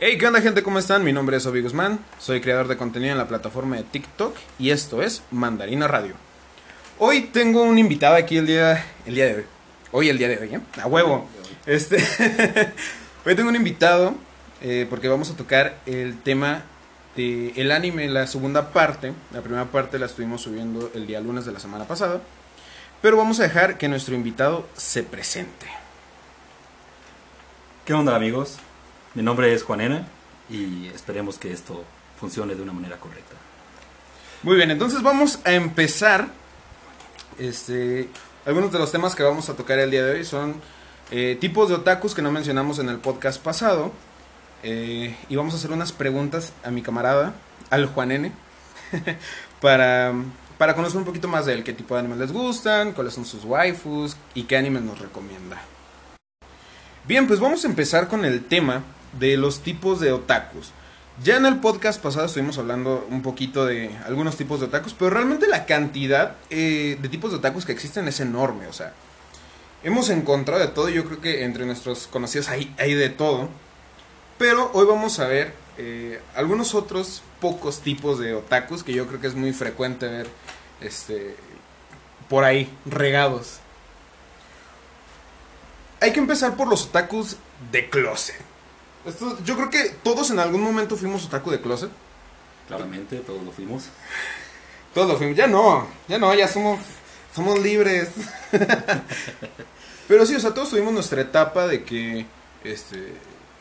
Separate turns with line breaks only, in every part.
Hey, ¿qué onda gente? ¿Cómo están? Mi nombre es Obi Guzmán, soy creador de contenido en la plataforma de TikTok y esto es Mandarina Radio. Hoy tengo un invitado aquí el día, el día de hoy. Hoy el día de hoy, ¿eh? A huevo. Este, hoy tengo un invitado eh, porque vamos a tocar el tema de el anime, la segunda parte. La primera parte la estuvimos subiendo el día lunes de la semana pasada. Pero vamos a dejar que nuestro invitado se presente.
¿Qué onda amigos? Mi nombre es Juanena y esperemos que esto funcione de una manera correcta.
Muy bien, entonces vamos a empezar. Este, algunos de los temas que vamos a tocar el día de hoy son eh, tipos de otakus que no mencionamos en el podcast pasado. Eh, y vamos a hacer unas preguntas a mi camarada, al Juanene, para, para conocer un poquito más de él, qué tipo de animes les gustan, cuáles son sus waifus y qué animes nos recomienda. Bien, pues vamos a empezar con el tema de los tipos de otakus. Ya en el podcast pasado estuvimos hablando un poquito de algunos tipos de otakus, pero realmente la cantidad eh, de tipos de otakus que existen es enorme, o sea, hemos encontrado de todo, yo creo que entre nuestros conocidos hay, hay de todo, pero hoy vamos a ver eh, algunos otros pocos tipos de otakus que yo creo que es muy frecuente ver este, por ahí, regados. Hay que empezar por los otakus de closet. Esto, yo creo que todos en algún momento fuimos otaku de closet.
Claramente, todos lo fuimos.
Todos lo fuimos. Ya no, ya no, ya somos, somos libres. Pero sí, o sea, todos tuvimos nuestra etapa de que este,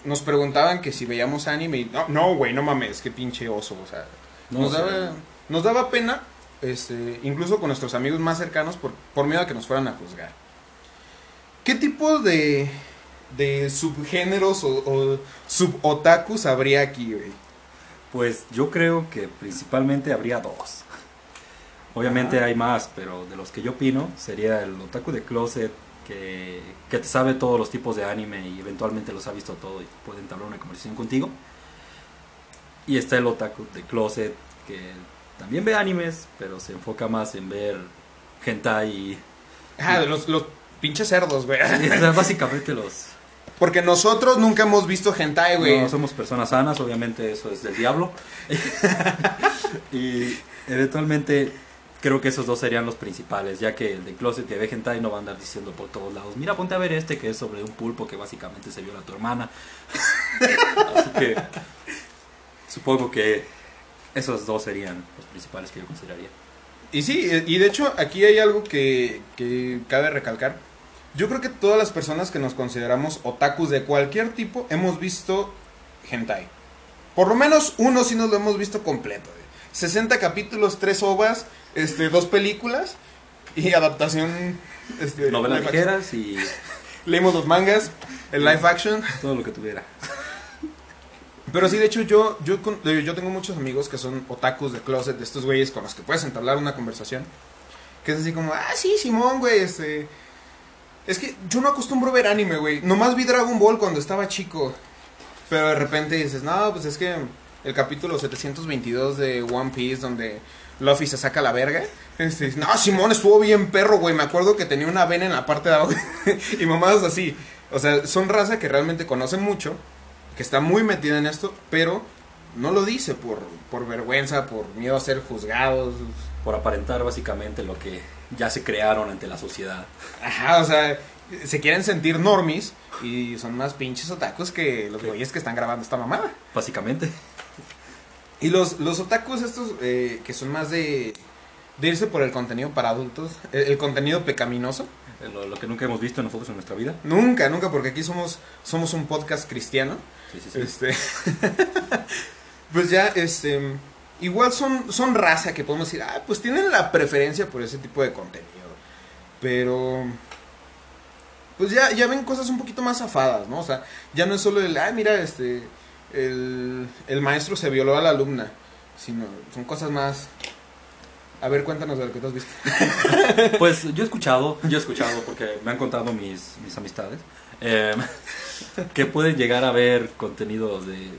nos preguntaban que si veíamos anime y no, no, güey, no mames, qué pinche oso, o sea,
No
nos, daba, nos daba pena, este, incluso con nuestros amigos más cercanos, por, por miedo a que nos fueran a juzgar. ¿Qué tipo de, de subgéneros o, o subotakus habría aquí, güey?
Pues yo creo que principalmente habría dos. Obviamente hay más, pero de los que yo opino sería el otaku de closet que, que te sabe todos los tipos de anime y eventualmente los ha visto todo y puede entablar una conversación contigo. Y está el otaku de closet que también ve animes, pero se enfoca más en ver hentai y...
Ah, de los, los pinches cerdos, güey.
o sea, básicamente los...
Porque nosotros nunca hemos visto hentai, güey.
No somos personas sanas, obviamente eso es del diablo. y eventualmente creo que esos dos serían los principales, ya que el de Closet que ve hentai no va a andar diciendo por todos lados, mira, ponte a ver este que es sobre un pulpo que básicamente se viola a tu hermana. Así que supongo que esos dos serían los principales que yo consideraría.
Y sí, y de hecho aquí hay algo que, que cabe recalcar. Yo creo que todas las personas que nos consideramos otakus de cualquier tipo hemos visto hentai. Por lo menos uno sí nos lo hemos visto completo. güey. 60 capítulos, 3 ovas, este, dos películas y adaptación... Este,
Novelas ligeras y
Leímos los mangas, el live action.
todo lo que tuviera.
Pero sí, de hecho, yo, yo, yo tengo muchos amigos que son otakus de closet, de estos güeyes con los que puedes entablar una conversación. Que es así como, ah, sí, Simón, güey, este... Es que yo no acostumbro ver anime, güey. Nomás vi Dragon Ball cuando estaba chico. Pero de repente dices, no, pues es que el capítulo 722 de One Piece, donde Luffy se saca la verga. Este, no, Simón estuvo bien perro, güey. Me acuerdo que tenía una vena en la parte de abajo. y mamadas así. O sea, son raza que realmente conocen mucho. Que está muy metida en esto. Pero no lo dice por, por vergüenza, por miedo a ser juzgados.
Por aparentar básicamente lo que ya se crearon ante la sociedad.
Ajá, o sea, se quieren sentir normis. Y son más pinches otakus que los güeyes que están grabando esta mamada.
Básicamente.
Y los, los otakus estos eh, que son más de, de irse por el contenido para adultos, el, el contenido pecaminoso.
Eh, Lo, lo que nunca hemos visto nosotros en nuestra vida.
Nunca, nunca, porque aquí somos, somos un podcast cristiano.
Sí, sí, sí.
Este, pues ya, este, igual son, son raza que podemos decir, ah, pues tienen la preferencia por ese tipo de contenido. Pero, pues ya, ya ven cosas un poquito más afadas, ¿no? O sea, ya no es solo el, ah, mira, este, el, el maestro se violó a la alumna, sino son cosas más... A ver, cuéntanos de lo que tú has visto.
Pues yo he escuchado, yo he escuchado porque me han contado mis, mis amistades, eh, que pueden llegar a ver contenidos de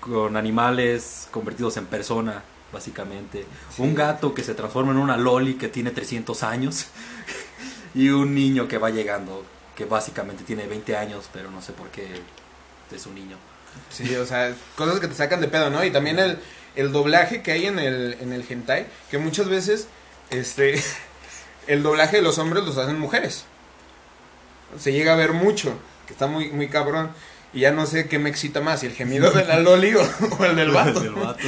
con animales convertidos en persona, básicamente.
Sí.
Un gato que se transforma en una loli que tiene 300 años y un niño que va llegando, que básicamente tiene 20 años, pero no sé por qué es un niño.
Sí, o sea, cosas que te sacan de pedo, ¿no? Y también el, el doblaje que hay en el, en el hentai, que muchas veces, este, el doblaje de los hombres los hacen mujeres. Se llega a ver mucho, que está muy, muy cabrón. Y ya no sé qué me excita más, si el gemido de la loli o, o el del vato.
Del vato.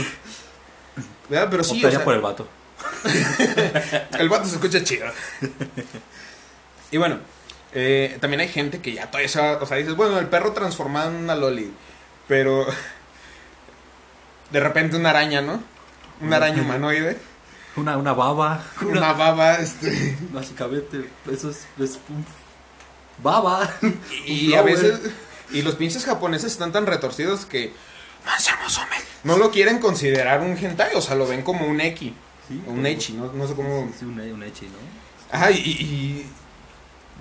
¿Verdad? Pero sí, o sea,
por el vato.
el vato se escucha chido. Y bueno, eh, también hay gente que ya todavía se va- o sea, dices, bueno, el perro transformado en una loli, pero de repente una araña, ¿no? Una araña humanoide,
Una, una baba.
una baba, este,
Básicamente, eso es, es un baba.
y
Un
a veces, y los pinches japoneses están tan retorcidos que no lo quieren considerar un hentai, o sea, lo ven como un eki,
Sí,
un echi, no, no sé cómo...
Sí, un, un echi, ¿no?
Ajá, y, y,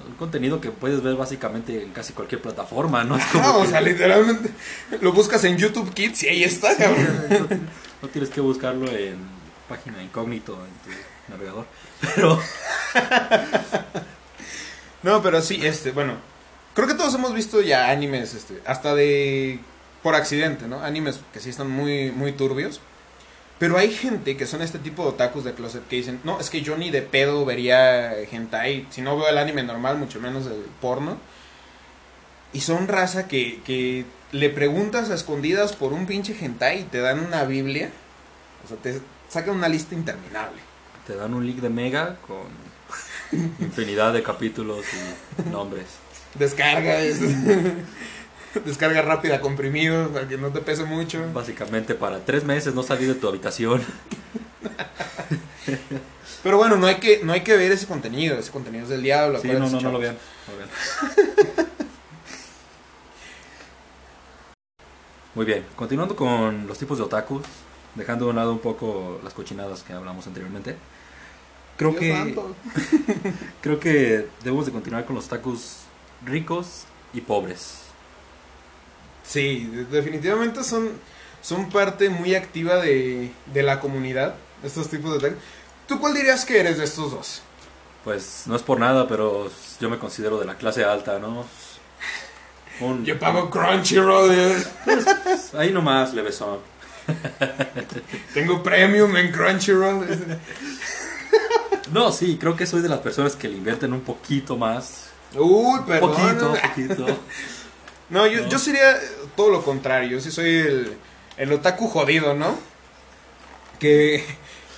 Un contenido que puedes ver básicamente en casi cualquier plataforma, ¿no? Es
o
que
sea, literalmente lo buscas en YouTube Kids y ahí está, cabrón.
no, no tienes que buscarlo en página incógnito en tu navegador. Pero
No, pero sí, este, bueno, creo que todos hemos visto ya animes, este, hasta de por accidente, ¿no? Animes que sí están muy, muy turbios. Pero hay gente que son este tipo de otakus de closet que dicen, no, es que yo ni de pedo vería hentai, si no veo el anime normal, mucho menos el porno. Y son raza que, que le preguntas a escondidas por un pinche hentai y te dan una biblia. O sea, te sacan una lista interminable.
te dan un link de Mega con infinidad de capítulos y nombres.
Descarga, es- descarga rápida, comprimido, para que no te pese mucho.
Básicamente para tres meses no salir de tu habitación.
Pero bueno, no hay que, no hay que ver ese contenido, ese contenido es del diablo.
Sí, no, no, no lo vean. no lo vean. Muy bien, continuando con los tipos de otakus, dejando de un lado un poco las cochinadas que hablamos anteriormente. Creo
Dios
que creo que debemos de continuar con los otakus ricos y pobres.
Sí, de- definitivamente son, son parte muy activa de, de la comunidad, estos tipos de. ¿Tú cuál dirías que eres de estos dos?
Pues no es por nada, pero yo me considero de la clase alta, ¿no? Un-
Yo pago Crunchyroll, eh.
Ahí nomás, levesón.
tengo premium en Crunchyroll.
No, sí, creo que soy de las personas que le invierten un poquito más.
Uy, perdón.
Poquito, poquito.
No, yo,
No.
yo sería todo lo contrario. Yo sí soy el, el otaku jodido, ¿no? Que,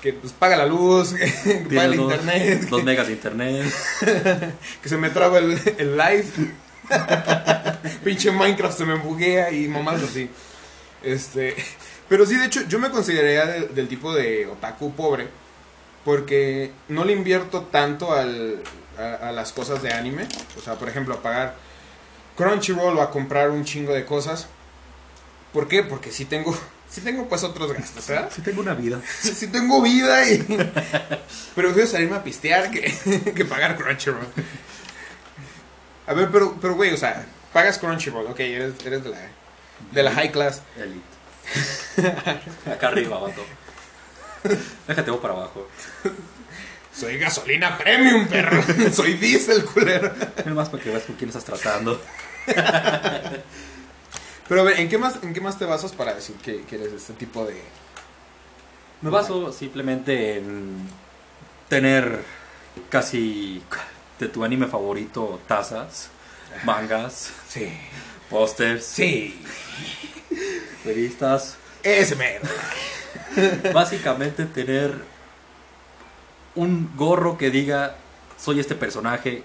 que pues, paga la luz, que paga el
dos,
internet,
dos megas de internet.
que se me traba el, el live. Pinche Minecraft se me buguea y mamás así. Este, pero sí, de hecho, yo me consideraría de- del tipo de otaku pobre. Porque no le invierto tanto al, a, a las cosas de anime. O sea, por ejemplo, a pagar Crunchyroll o a comprar un chingo de cosas. ¿Por qué? Porque sí tengo, sí tengo pues otros gastos, ¿verdad?
Sí tengo una vida.
Sí tengo vida y... Pero prefiero salirme a pistear que, que pagar Crunchyroll. A ver, pero, pero güey, o sea, pagas Crunchyroll, ok, eres, eres de la, de la high class.
Elite. Acá arriba, vato. Déjate voy para abajo.
Soy gasolina premium, perro. Soy diésel, culero.
Es más para que veas con quién estás tratando.
Pero a ver, ¿en qué más, en qué más te basas para decir que, que eres este tipo de...
Me baso simplemente en tener casi de tu anime favorito tazas, mangas,
Sí.
pósters,
Sí.
revistas.
Ese mero.
Básicamente tener un gorro que diga soy este personaje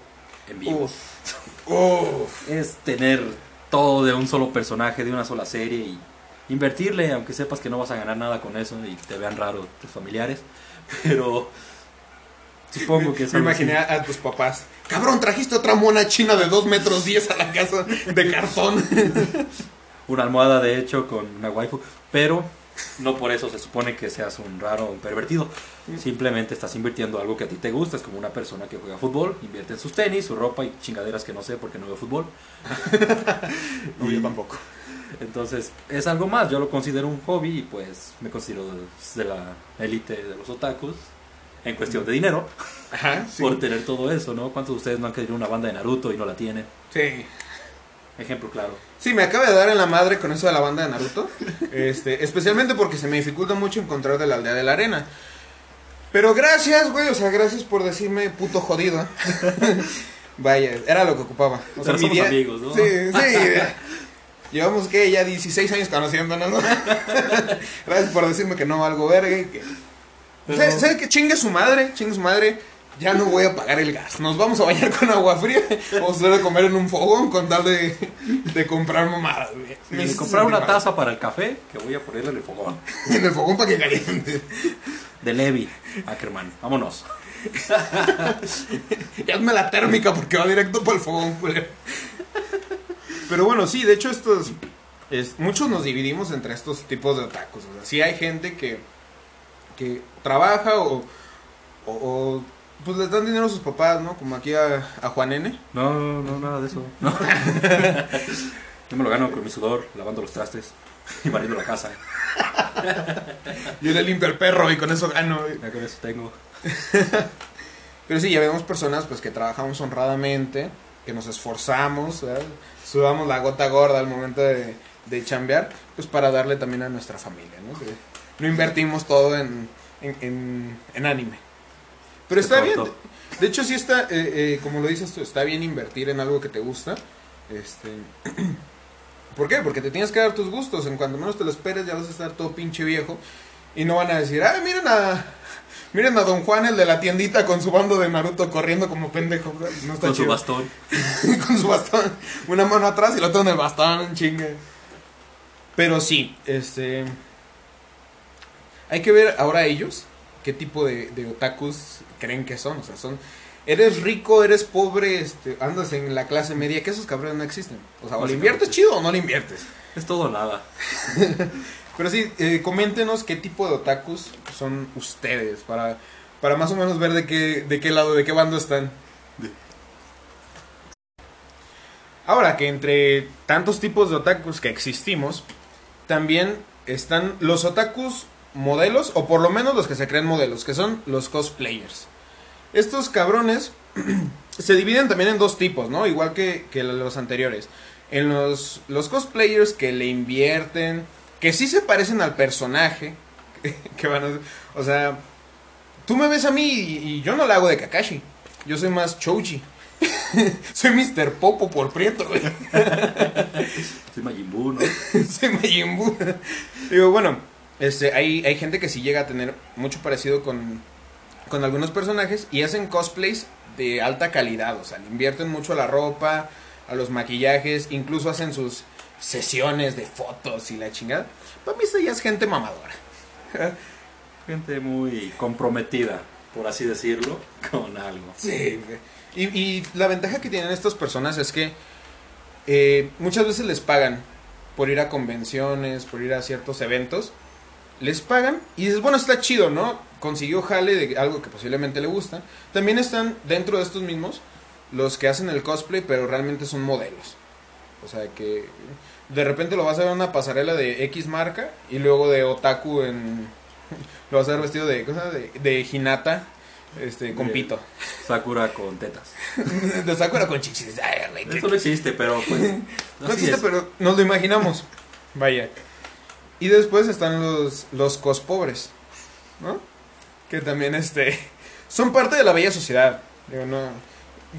en vivo.
Uf. Uf.
Es tener todo de un solo personaje, de una sola serie y invertirle, aunque sepas que no vas a ganar nada con eso y te vean raro tus familiares. Pero supongo que es
Me imaginé
así.
a tus papás. Cabrón, trajiste otra mona china de 2 metros 10 a la casa de cartón.
una almohada de hecho con una waifu, pero no por eso se supone que seas un raro o un pervertido. Simplemente estás invirtiendo algo que a ti te gusta, es como una persona que juega fútbol, invierte en sus tenis, su ropa y chingaderas que no sé porque no veo fútbol.
No, yo tampoco.
Entonces, es algo más, yo lo considero un hobby y pues me considero de, de la élite de los otakus en cuestión de dinero
Ajá, sí.
por tener todo eso, ¿no? ¿Cuántos de ustedes no han querido una banda de Naruto y no la tienen?
Sí.
Ejemplo claro.
Sí, me acaba de dar en la madre con eso de la banda de Naruto. Este, especialmente porque se me dificulta mucho encontrar de la aldea de la arena. Pero gracias, güey, o sea, gracias por decirme puto jodido. Vaya, era lo que ocupaba. O sea,
Pero
mi
somos
día-
amigos, ¿no?
Sí, sí. Llevamos que ya 16 años conociéndonos, ¿no? Gracias por decirme que no valgo verga. y Que...
Pero-
¿Sabe, sabe qué? Chingue su madre, chingue su madre. Ya no voy a pagar el gas. Nos vamos a bañar con agua fría. Vamos a ir a comer en un fogón con tal de, de comprar mamadas, güey.
Comprar una taza para el café que voy a ponerle en el fogón.
En el fogón para que caliente.
De Levi, Ackerman. Vámonos.
Y hazme la térmica porque va directo para el fogón, culero. Pero bueno, sí, de hecho estos... Es, muchos nos dividimos entre estos tipos de otakus. O sea, sí hay gente que, que trabaja o, o, o, pues les dan dinero a sus papás, ¿no? Como aquí a, a Juan N.
No, no, no, nada de eso. No. Yo me lo gano con mi sudor, lavando los trastes y barriendo la casa.
Yo le limpio el perro y con eso gano.
Ya con eso tengo.
Pero sí, ya vemos personas pues que trabajamos honradamente, que nos esforzamos, ¿verdad? sudamos la gota gorda al momento de, de chambear, pues para darle también a nuestra familia, ¿no? Que no invertimos todo en, en, en- en anime. Pero está bien. De hecho, sí está, eh, eh, como lo dices tú, está bien invertir en algo que te gusta. Este, ¿Por qué? Porque te tienes que dar tus gustos. En cuanto menos te lo esperes, ya vas a estar todo pinche viejo. Y no van a decir, ay, miren a, miren a Don Juan, el de la tiendita, con su bando de Naruto corriendo como pendejo. No está
Con su bastón.
con su bastón. Una mano atrás y la otra en el bastón, chingue. Pero sí, este. Hay que ver ahora ellos qué tipo de, de otakus creen que son. O sea, son. Eres rico, eres pobre, este, andas en la clase media, que esos cabrones no existen. O sea, o le inviertes chido o no le inviertes.
Es todo nada.
Pero sí, eh, coméntenos qué tipo de otakus son ustedes para, para más o menos ver de qué, de qué lado, de qué bando están. Ahora que entre tantos tipos de otakus que existimos, también están los otakus modelos, o por lo menos los que se creen modelos, que son los cosplayers. Estos cabrones se dividen también en dos tipos, ¿no? Igual que, que los anteriores. En los, los cosplayers que le invierten, que sí se parecen al personaje, que van a, o sea, tú me ves a mí y, y yo no la hago de Kakashi. Yo soy más Choji. soy Mr. Popo por prieto, güey.
Soy Majin Buu, ¿no?
soy Majin Buu. Digo, bueno, este, hay, hay gente que sí llega a tener mucho parecido con, con algunos personajes y hacen cosplays de alta calidad. O sea, le invierten mucho a la ropa, a los maquillajes, incluso hacen sus sesiones de fotos y la chingada. Para mí eso ya es gente mamadora.
Gente muy comprometida, por así decirlo, con algo.
Sí. Y, y la ventaja que tienen estas personas es que eh, muchas veces les pagan por ir a convenciones, por ir a ciertos eventos. Les pagan y dices, bueno, está chido, ¿no? Consiguió jale de algo que posiblemente le gusta. También están dentro de estos mismos los que hacen el cosplay, pero realmente son modelos. O sea que de repente lo vas a ver en una pasarela de X marca y luego de otaku en... Lo vas a ver vestido de, cosa de, de Hinata, este, con
De-
pito.
Sakura con tetas.
De Sakura con chichis. Ay,
Eso no existe, pero pues.
no existe,
es.
pero nos lo imaginamos. Vaya. Y después están los, los cospobres, ¿no? Que también, este, son parte de la bella sociedad. Digo, no,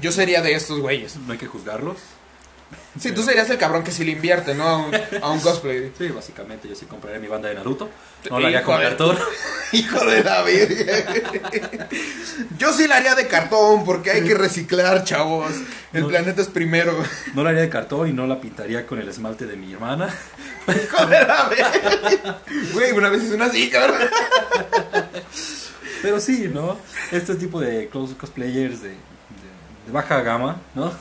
yo sería de estos güeyes.
No hay que juzgarlos.
Sí, tú serías el cabrón que sí le invierte, ¿no? A un, a un cosplay.
Sí, básicamente yo sí compraré mi banda de Naruto. No la haría con
de-
cartón.
Hijo de virgen. Yo sí la haría de cartón porque hay que reciclar, chavos. El
No.
planeta es primero.
No la haría de cartón y no la pintaría con el esmalte de mi hermana.
La. Güey, una vez hice una así, cabrón.
Pero sí, ¿no? Este tipo de cos- cosplayers de, de- de baja gama, ¿no?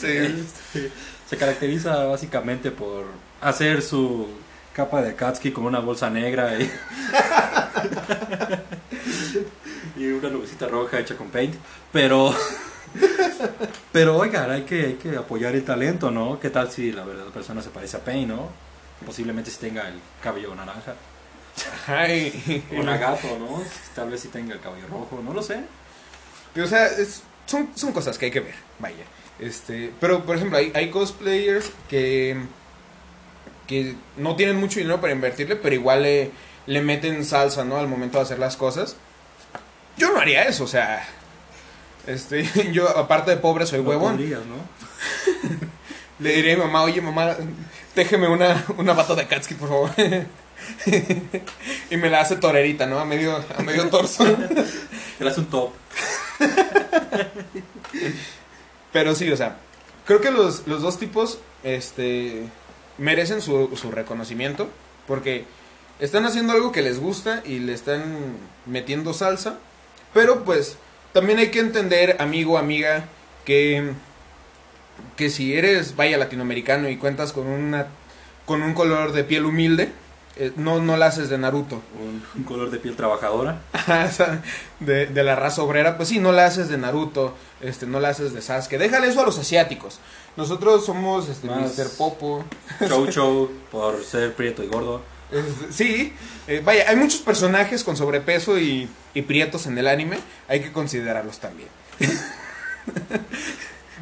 Sí.
Este, se caracteriza básicamente por hacer su capa de Katsuki con una bolsa negra y, y una nubecita roja hecha con paint. Pero, pero oigan, hay que, hay que apoyar el talento, ¿no? ¿Qué tal si la verdadera persona se parece a Pain, ¿no? Posiblemente si tenga el cabello naranja.
Ay.
O Nagato, ¿no? Tal vez si tenga el cabello rojo, no lo sé.
O sea, es, son, son cosas que hay que ver, vaya. Este, pero, por ejemplo, hay, hay cosplayers que, que no tienen mucho dinero para invertirle, pero igual le, le meten salsa, ¿no? Al momento de hacer las cosas. Yo no haría eso, o sea... Este, yo, aparte de pobre, soy
No
huevón.
podrías, ¿no?
Le diré a mi mamá, oye mamá, déjeme una, una bata de Katsuki, por favor. y me la hace torerita, ¿no? A medio, a medio torso.
Te hace un top.
Pero sí, o sea, creo que los, los dos tipos este, merecen su, su reconocimiento porque están haciendo algo que les gusta y le están metiendo salsa. Pero pues también hay que entender, amigo, amiga, que, que si eres, vaya, latinoamericano y cuentas con, una, con un color de piel humilde, eh, no, no la haces de Naruto.
Un, un color de piel trabajadora.
De, de la raza obrera, pues sí, no la haces de Naruto, este, no la haces de Sasuke. Déjale eso a los asiáticos. Nosotros somos este, Mr. Popo.
Chow Chow por ser prieto y gordo.
Este, sí, eh, vaya, hay muchos personajes con sobrepeso y, y prietos en el anime. Hay que considerarlos también.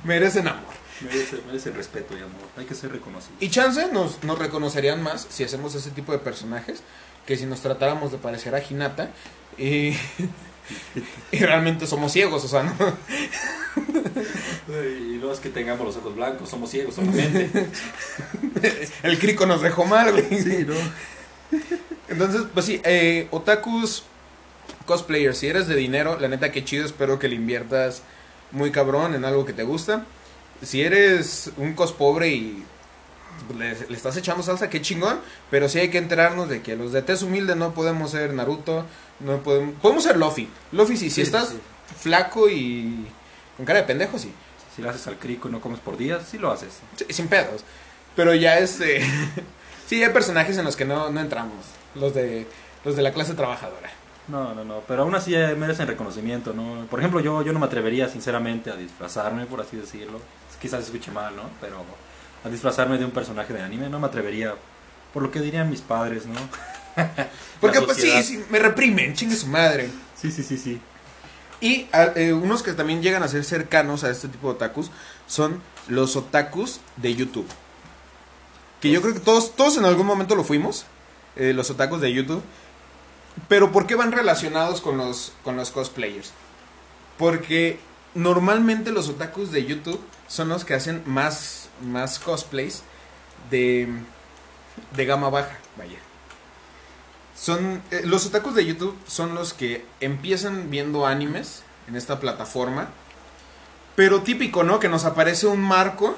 Merecen amor.
Merece, merece respeto y amor. Hay que ser reconocido.
Y chance nos, nos reconocerían más si hacemos ese tipo de personajes que si nos tratáramos de parecer a Hinata. Y, y realmente somos ciegos, o sea, ¿no?
Y no es que tengamos los ojos blancos, somos ciegos solamente.
El crico nos dejó mal, güey.
sí, ¿no?
Entonces, pues sí, eh, otakus, cosplayers, si eres de dinero, la neta que chido, espero que le inviertas muy cabrón en algo que te gusta. Si eres un cos pobre y le, le estás echando salsa, qué chingón, pero sí hay que enterarnos de que los de tez humilde no podemos ser Naruto, no podemos, podemos ser Luffy. Luffy sí, si estás
sí.
flaco y con cara de pendejo, sí.
Si le haces al crico y no comes por días, sí lo haces.
Sí, sin pedos. Pero ya este. sí, hay personajes en los que no, no entramos. Los de. Los de la clase trabajadora.
No, no, no. Pero aún así merecen reconocimiento, ¿no? Por ejemplo, yo, yo no me atrevería, sinceramente, a disfrazarme, por así decirlo. Quizás escuche mal, ¿no? Pero a disfrazarme de un personaje de anime no me atrevería. Por lo que dirían mis padres, ¿no?
Porque pues sí, sí, me reprimen, chingue su madre.
Sí, sí, sí, sí.
Y eh, unos que también llegan a ser cercanos a este tipo de otakus son los otakus de YouTube. Que yo creo que todos, todos en algún momento lo fuimos, eh, los otakus de YouTube. Pero ¿por qué van relacionados con los, con los cosplayers? Porque normalmente los otakus de YouTube son los que hacen más, más cosplays de, de gama baja, vaya. Son, eh, los otakus de YouTube son los que empiezan viendo animes en esta plataforma. Pero típico, ¿no? Que nos aparece un marco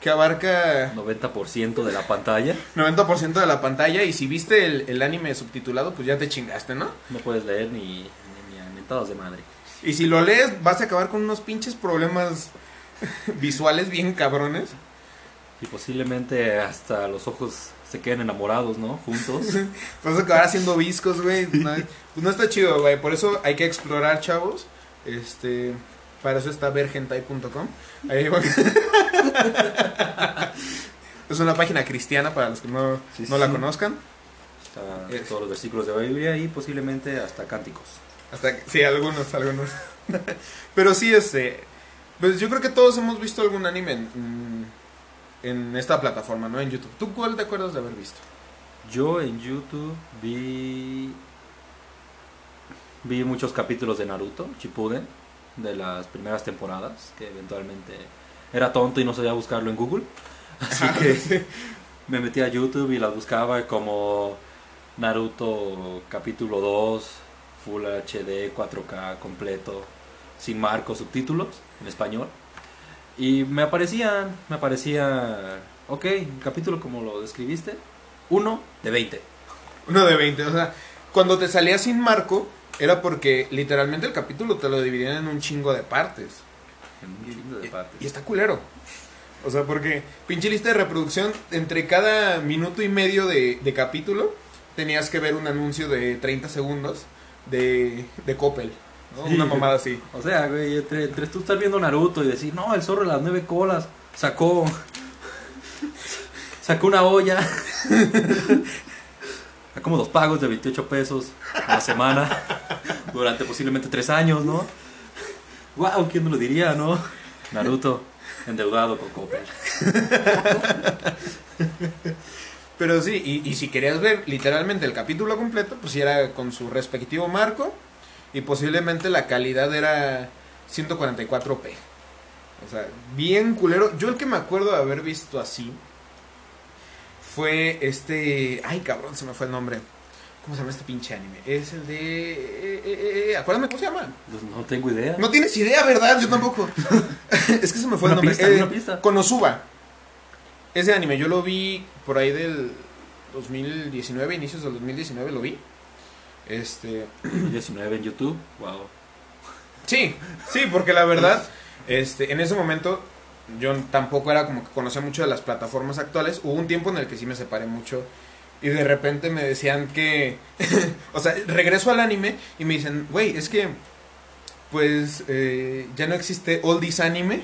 que abarca
90% de la pantalla.
90% de la pantalla y si viste el, el anime subtitulado, pues ya te chingaste, ¿no?
No puedes leer ni, ni, ni de madre.
Y si lo lees, vas a acabar con unos pinches problemas visuales bien cabrones.
Y posiblemente hasta los ojos se queden enamorados, ¿no? Juntos.
Vas a acabar haciendo viscos, güey. No, pues no está chido, güey. Por eso hay que explorar, chavos. Este. Para eso está vergentai.com. Ahí va- es una página cristiana para los que no,
Sí,
no la conozcan.
Está
Es-
todos los versículos de la Biblia y posiblemente hasta cánticos.
Hasta que- sí, algunos, algunos. Pero sí, este. Pues yo creo que todos hemos visto algún anime en, en esta plataforma, ¿no? En YouTube. ¿Tú cuál te acuerdas de haber visto?
Yo en YouTube vi vi muchos capítulos de Naruto, Shippuden, de las primeras temporadas, que eventualmente era tonto y no sabía buscarlo en Google. Así que me metí a YouTube y las buscaba como Naruto capítulo 2, Full HD, 4K completo, sin marcos, subtítulos en español. Y me aparecían, me aparecía, ok, un capítulo como lo describiste, uno de 20.
Uno de 20, o sea, cuando te salía sin marco, era porque literalmente el capítulo te lo dividían en un chingo de partes.
En un chingo de
Y-
partes.
Y está culero. O sea, porque pinche lista de reproducción, entre cada minuto y medio de, de capítulo, tenías que ver un anuncio de 30 segundos de, de Coppel. ¿no?
Sí.
Una mamada así.
O sea, güey, entre, entre tú estar viendo Naruto y decir, no, el zorro de las nueve colas sacó. sacó una olla. como dos pagos de 28 pesos a la semana. durante posiblemente tres años, ¿no? Wow, ¿quién no lo diría, no? Naruto, endeudado con Copper.
Pero sí, y, y si querías ver literalmente el capítulo completo, pues sí era con su respectivo marco y posiblemente la calidad era 144p. O sea, bien culero. Yo el que me acuerdo de haber visto así fue este... Ay, cabrón, se me fue el nombre. ¿Cómo se llama este pinche anime? Es el de... eh, eh, eh, acuérdame cómo se llama.
Pues no tengo idea.
No tienes idea, ¿verdad? Yo tampoco. es que se me fue el nombre.
pista, una pista.
Konosuba. Ese anime yo lo vi por ahí del 2019, inicios del 2019 lo vi. Este,
19 en YouTube. Wow.
sí, sí, porque la verdad, este, en ese momento yo tampoco era como que conocía mucho de las plataformas actuales. Hubo un tiempo en el que sí me separé mucho y de repente me decían que, o sea, regreso al anime y me dicen, güey, es que, pues, eh, ya no existe Oldies Anime.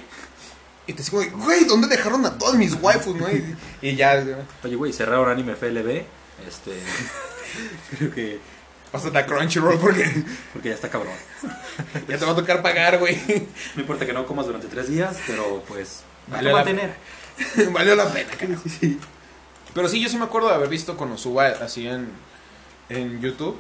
Y te digo, güey, ¿dónde dejaron a todas mis waifus, no? Y, y ya,
Oye, güey, cerraron anime FLB. Este. creo que.
pásate a Crunchyroll porque
Porque ya está cabrón.
ya te va a tocar pagar, güey.
No importa que no comas durante tres días, pero pues.
Vale
Vale
la-
mantener.
Valió la pena, carajo. Pero sí, yo sí me acuerdo de haber visto Konosuba así en, en YouTube.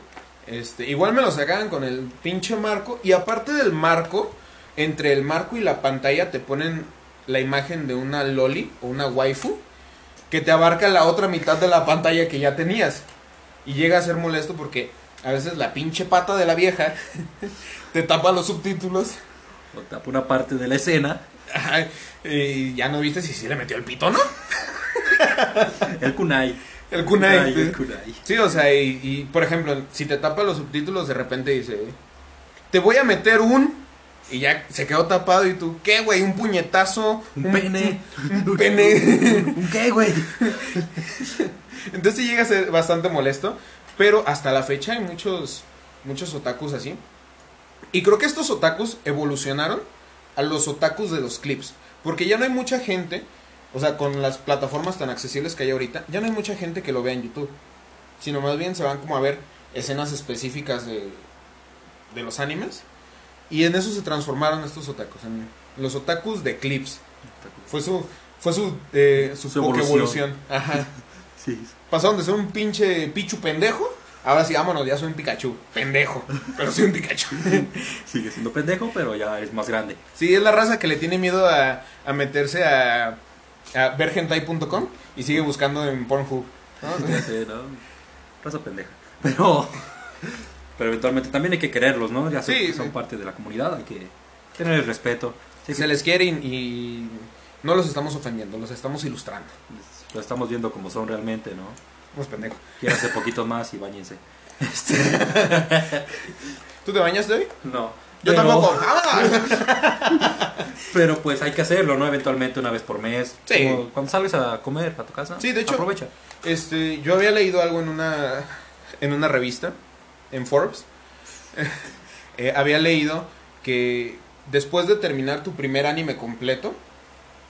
Este, igual me lo sacaban con el pinche marco. Y aparte del marco, entre el marco y la pantalla te ponen la imagen de una loli o una waifu que te abarca la otra mitad de la pantalla que ya tenías. Y llega a ser molesto porque a veces la pinche pata de la vieja te tapa los subtítulos.
O tapa una parte de la escena.
Ajá, y ya no viste si sí le metió el pito, ¿no?
El kunai.
El kunai.
El kunai.
Sí, o sea, y, y, por ejemplo, si te tapa los subtítulos, de repente dice, te voy a meter un... Y ya se quedó tapado y tú, ¿qué, güey? ¿Un puñetazo?
Un pene.
Un, un pene.
¿Un qué, güey?
Entonces llega a ser bastante molesto, pero hasta la fecha hay muchos, muchos otakus así. Y creo que estos otakus evolucionaron a los otakus de los clips, porque ya no hay mucha gente, o sea, con las plataformas tan accesibles que hay ahorita, ya no hay mucha gente que lo vea en YouTube, sino más bien se van como a ver escenas específicas de, de los animes, y en eso se transformaron estos otakus, en los otakus de clips. Fue su, fue su, eh, su,
Su
poca
evolución.
evolución. Ajá.
Sí.
Pasaron de ser un pinche Pichu pendejo. Ahora sí, vámonos, ya soy un Pikachu. Pendejo. Pero soy un Pikachu.
Sigue siendo pendejo, pero ya eres más grande.
Sí, es la raza que le tiene miedo a, a meterse a, a vergentai.com y sigue buscando en Pornhub. ¿no?
Sé, ¿no? Raza pendeja. Pero. Pero eventualmente también hay que quererlos, ¿no? Ya
Sí,
son
sí.
parte de la comunidad, hay que tener el respeto. Sí,
Se
que
les quiere y, no los estamos ofendiendo, los estamos ilustrando.
Lo estamos viendo como son realmente, ¿no?
Somos pendejos.
Quiéranse poquito más y bañense.
¿Tú te bañaste hoy?
No.
Yo
pero-
tampoco. ¡Ah!
Pero pues hay que hacerlo, ¿no? Eventualmente una vez por mes.
Sí.
Como cuando salgas a comer a tu casa.
Sí, de hecho-
Aprovecha.
Este, yo había leído algo en una en una revista en Forbes. Eh, había leído que después de terminar tu primer anime completo,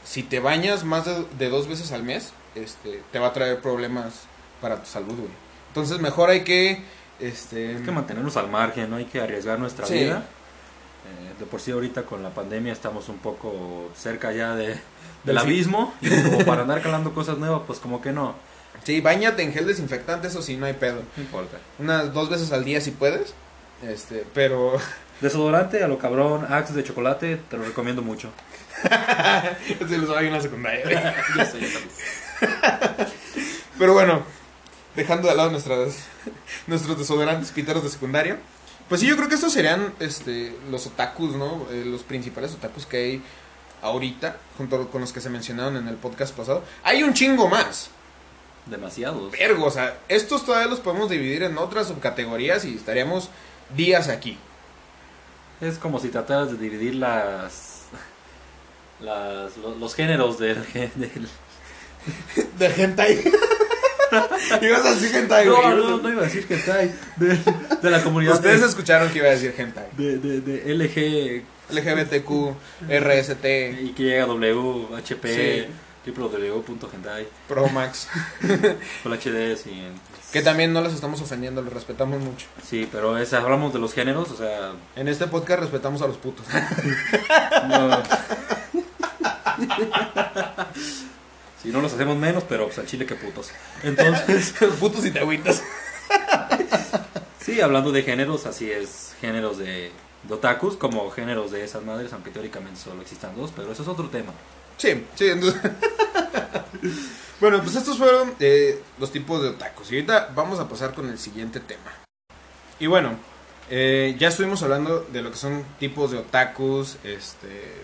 si te bañas más de, de dos veces al mes, este, te va a traer problemas para tu salud, güey. Entonces mejor hay que, este,
Hay que mantenernos al margen, no hay que arriesgar nuestra
Sí.
vida. Eh, de por sí ahorita con la pandemia estamos un poco cerca ya de, del abismo. Y como para andar calando cosas nuevas, pues como que no.
Sí, bañate en gel desinfectante, eso sí, no hay pedo.
No importa.
Unas dos veces al día si puedes, este, pero
Desodorante a lo cabrón, Axe de chocolate, te lo recomiendo mucho.
se los en la secundaria.
sé.
Pero bueno, dejando de lado nuestras, nuestros desodorantes piteros de secundaria. Pues sí, yo creo que estos serían este, los otakus, ¿no? Eh, los principales otakus que hay ahorita, junto con los que se mencionaron en el podcast pasado. Hay un chingo más.
Demasiados.
Vergo, o sea, estos todavía los podemos dividir en otras subcategorías y estaríamos días aquí.
Es como si trataras de dividir las. las lo- los, géneros del. del-
De hentai. Ibas a decir hentai, güey.
No, no, no iba a decir ahí. De, de la comunidad.
Ustedes
de-
escucharon que iba a decir hentai.
de, de, de LG,
LGBTQ, RST.
Y que llega W, HP,
Sí.
www.hentai.
Pro Max.
Full HD, sí.
Que también no las estamos ofendiendo, los respetamos mucho.
Sí, pero es, hablamos de los géneros, o sea...
En este podcast respetamos a los putos.
No. Sí, no los hacemos menos, pero pues al chile que putos. Entonces,
putos y te agüitas.
sí, hablando de géneros, así es, géneros de, de otakus como géneros de esas madres, aunque teóricamente solo existan dos, pero eso es otro tema.
Sí, sí. entonces- bueno, pues estos fueron eh, los tipos de otakus. Y ahorita vamos a pasar con el siguiente tema. Y bueno, eh, ya estuvimos hablando de lo que son tipos de otakus. Este.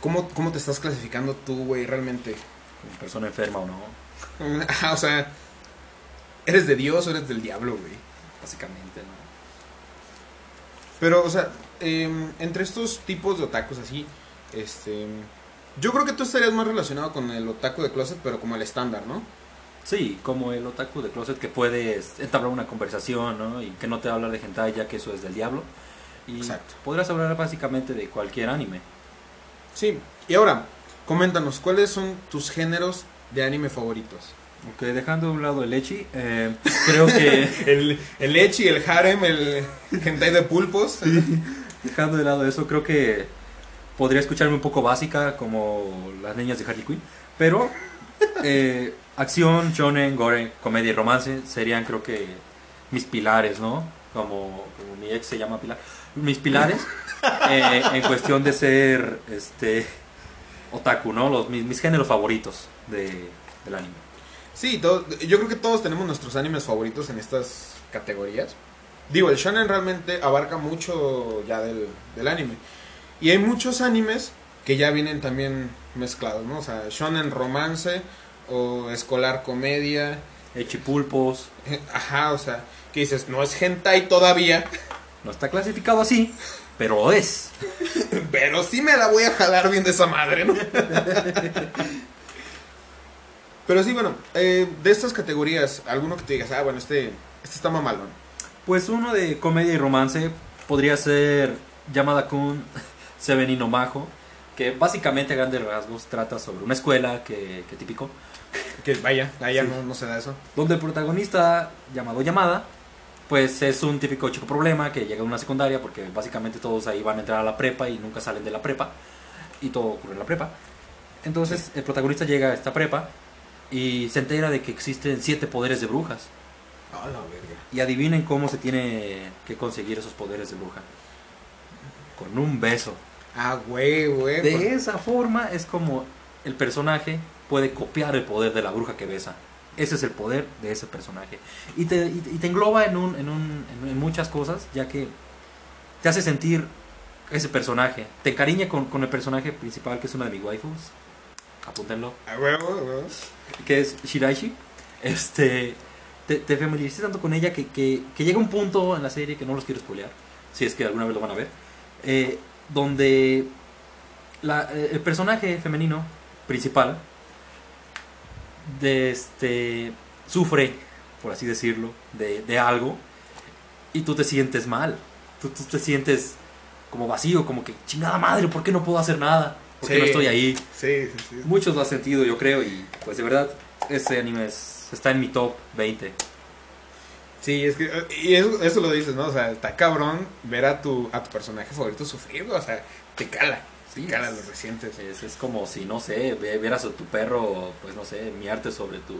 ¿Cómo, cómo te estás clasificando tú, güey, realmente?
Como persona enferma o no,
Ah, o sea, ¿eres de Dios o eres del diablo, güey?
básicamente, ¿no?
Pero, o sea, em, entre estos tipos de otakus así, este. Yo creo que tú estarías más relacionado con el otaku de closet, pero como el estándar, ¿no?
Sí, como el otaku de closet que puedes entablar una conversación, ¿no? Y que no te va a hablar de hentai ya que eso es del diablo. Y
Exacto.
podrás hablar básicamente de cualquier anime.
Sí. Y ahora, coméntanos, ¿cuáles son tus géneros de anime favoritos?
Ok, dejando de un lado el echi, eh, creo que
El, el Echi, el Harem, el hentai de pulpos.
dejando de lado eso, creo que podría escucharme un poco básica como las niñas de Harley Quinn, pero eh, acción, shonen, gore, comedia y romance serían creo que mis pilares, ¿no? Como, como mi ex se llama Pilar. Mis pilares eh, en cuestión de ser este otaku, ¿no? Los, mis, mis géneros favoritos de, del anime.
Sí, todo- yo creo que todos tenemos nuestros animes favoritos en estas categorías. Digo, el shonen realmente abarca mucho ya del, del anime. Y hay muchos animes que ya vienen también mezclados, ¿no? O sea, shonen romance o escolar comedia.
Echipulpos,
Ajá, o sea, que dices, no es hentai todavía,
no está clasificado así, pero lo es.
pero sí me la voy a jalar bien de esa madre, ¿no? pero sí, bueno, eh, de estas categorías, alguno que te digas, ah, bueno, este, este está mamalón.
Pues uno de comedia y romance podría ser Yamada Kun Seven no Majo, que básicamente a grandes rasgos trata sobre una escuela que, que típico,
Que vaya, allá
Sí.
no, no se da eso.
donde el protagonista llamado Yamada, pues es un típico chico problema que llega a una secundaria porque básicamente todos ahí van a entrar a la prepa y nunca salen de la prepa y todo ocurre en la prepa. Entonces el protagonista llega a esta prepa y se entera de que existen siete poderes de brujas.
La verga.
Y adivinen cómo se tiene que conseguir esos poderes de bruja. Con un beso.
Ah, güey, güey.
De esa forma es como el personaje puede copiar el poder de la bruja que besa. Ese es el poder de ese personaje. Y te, y y te engloba en, un, en, un, en- muchas cosas, ya que te hace sentir ese personaje. Te encariña con, con el personaje principal, que es una de mis waifus. Apúntenlo.
Ah, güey, güey,
que es Shiraishi, este, te, te tanto con ella que, que, que llega un punto en la serie que no los quiero spoilear, si es que alguna vez lo van a ver, eh, donde la- eh, el personaje femenino principal de este, sufre, por así decirlo, de, de algo y tú te sientes mal, tú, tú te sientes como vacío, como que chingada madre, ¿por qué no puedo hacer nada? ¿Por qué
Sí.
no estoy ahí?
Sí, sí, sí.
Muchos lo han sentido, yo creo, y pues de verdad, este anime es- está en mi top 20.
Sí, es que. Y eso, eso lo dices, ¿no? O sea, está cabrón ver a tu, a tu personaje favorito sufrir, O sea, te cala.
Sí,
te cala
es-
lo recientes.
Es, es como si, no sé, vieras a tu perro, pues no sé, miarte sobre tu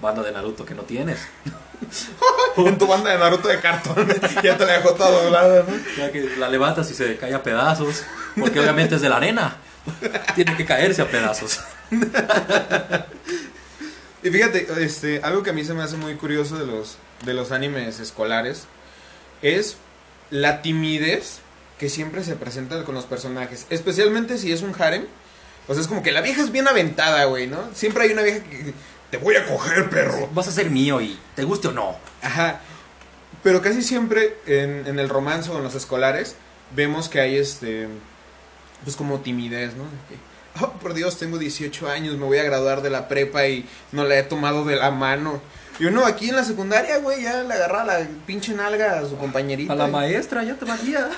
banda de Naruto que no tienes.
Con tu banda de Naruto de cartón. ya te la dejó toda doblada, ¿no?
Ya que la levantas y se cae a pedazos, porque obviamente es de la arena. Tiene que caerse a pedazos.
Y fíjate, este, algo que a mí se me hace muy curioso de los, de los animes escolares es la timidez que siempre se presenta con los personajes. Especialmente si es un harem. O sea, es como que la vieja es bien aventada, güey, ¿no? Siempre hay una vieja que te voy a coger, perro.
Vas a ser mío y te guste o no.
Ajá. Pero casi siempre en, en el romance o en los escolares vemos que hay este. Pues como timidez, ¿no? Oh, por Dios, tengo 18 años, me voy a graduar de la prepa y no la he tomado de la mano. Y uno aquí en la secundaria, güey, ya le agarra la pinche nalga a su compañerita.
A la
y-
maestra ya te valía.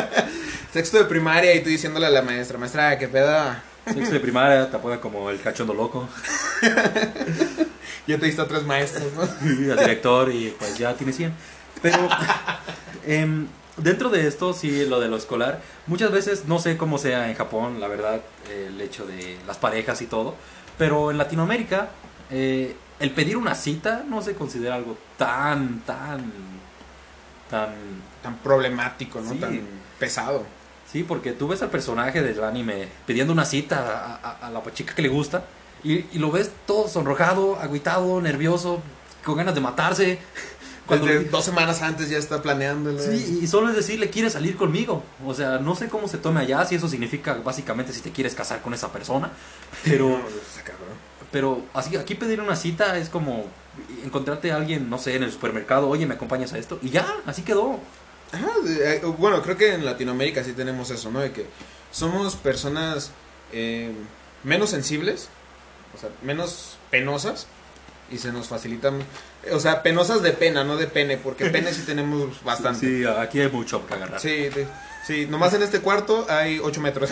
Sexto de primaria y tú diciéndole a la maestra, maestra, ¿qué pedo?
Sexto de primaria te apodan como el cachondo loco.
Ya te diste a tres maestros, ¿no?
y al director y pues ya tiene 100. Pero em, dentro de esto, sí, lo de lo escolar, muchas veces, no sé cómo sea en Japón, la verdad, el hecho de las parejas y todo, pero en Latinoamérica, eh, el pedir una cita no se considera algo tan, tan, tan...
Tan problemático, ¿no?
Sí.
Tan pesado.
Sí, porque tú ves al personaje del anime pidiendo una cita a, a- a la chica que le gusta y, y lo ves todo sonrojado, agüitado, nervioso, con ganas de matarse. Cuando
Desde dos semanas antes ya está planeándolo.
Sí, y solo es decirle, ¿quieres salir conmigo? O sea, no sé cómo se tome allá, si eso significa básicamente si te quieres casar con esa persona, pero,
No.
Pero así, aquí pedir una cita es como encontrarte a alguien, no sé, en el supermercado, oye, ¿me acompañas a esto? Y ya, así quedó.
Ajá, eh, bueno, creo que en Latinoamérica sí tenemos eso, ¿no? De que somos personas eh, menos sensibles, o sea, menos penosas, y se nos facilitan, o sea, penosas de pena, no de pene, porque pene sí tenemos bastante.
Sí, aquí hay mucho que agarrar.
Sí, sí, nomás en este cuarto hay 8 metros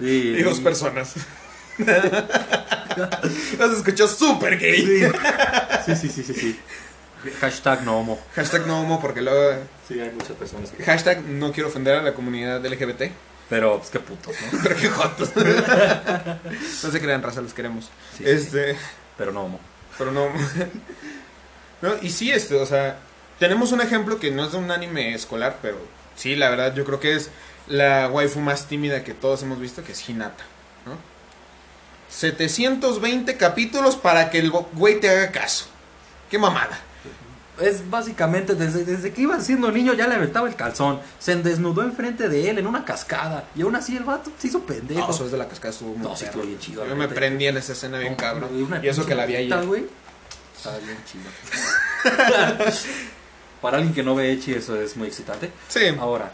Sí,
y dos personas. Los escuchó súper gay.
Sí, sí, sí, sí, sí. Hashtag no homo.
Hashtag no homo porque luego...
Sí, hay muchas personas que...
Hashtag no quiero ofender a la comunidad LGBT.
Pero, pues, qué putos, ¿no?
Pero qué jotos. no se crean, raza, los queremos.
Sí, sí,
este,
Pero no homo.
pero no. no. Y sí, este, o sea, tenemos un ejemplo que no es de un anime escolar, pero sí, la verdad, yo creo que es la waifu más tímida que todos hemos visto, que es Hinata. 720 capítulos para que el güey te haga caso. Qué mamada.
Es básicamente, desde, desde que iba siendo niño ya le aventaba el calzón. Se desnudó enfrente de él en una cascada. Y aún así el vato se hizo pendejo.
No, eso es de la cascada estuvo muy
No, sí estuvo bien chido,
Yo me prendí en esa escena bien cabrón.
y
eso que la vi
morrita,
ayer.
güey. Está bien chido. Para alguien que no ve Echi, eso es muy excitante.
Sí.
Ahora,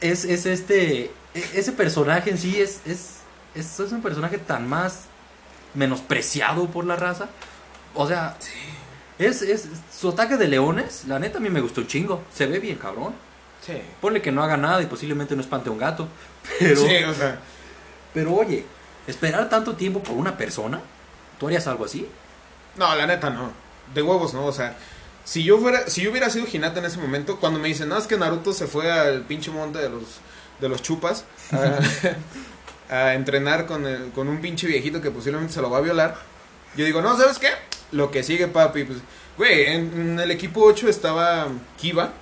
es, es este. e- Ese personaje en sí es, es, es, es un personaje tan más menospreciado por la raza. O sea, es, es su ataque de leones. La neta a mí me gustó un chingo. Se ve bien, cabrón.
Sí.
Ponle que no haga nada y posiblemente no espante a un gato. Pero,
Sí, o sea.
pero oye, esperar tanto tiempo por una persona, ¿tú harías algo así?
No, la neta no. De huevos no, o sea. Si yo fuera, si yo hubiera sido Hinata en ese momento, cuando me dicen, no, es que Naruto se fue al pinche monte de los, de los chupas a, a entrenar con, el- con un pinche viejito que posiblemente se lo va a violar. Yo digo, no, ¿sabes qué? Lo que sigue, papi, pues, güey, en, en el equipo 8 estaba Kiba.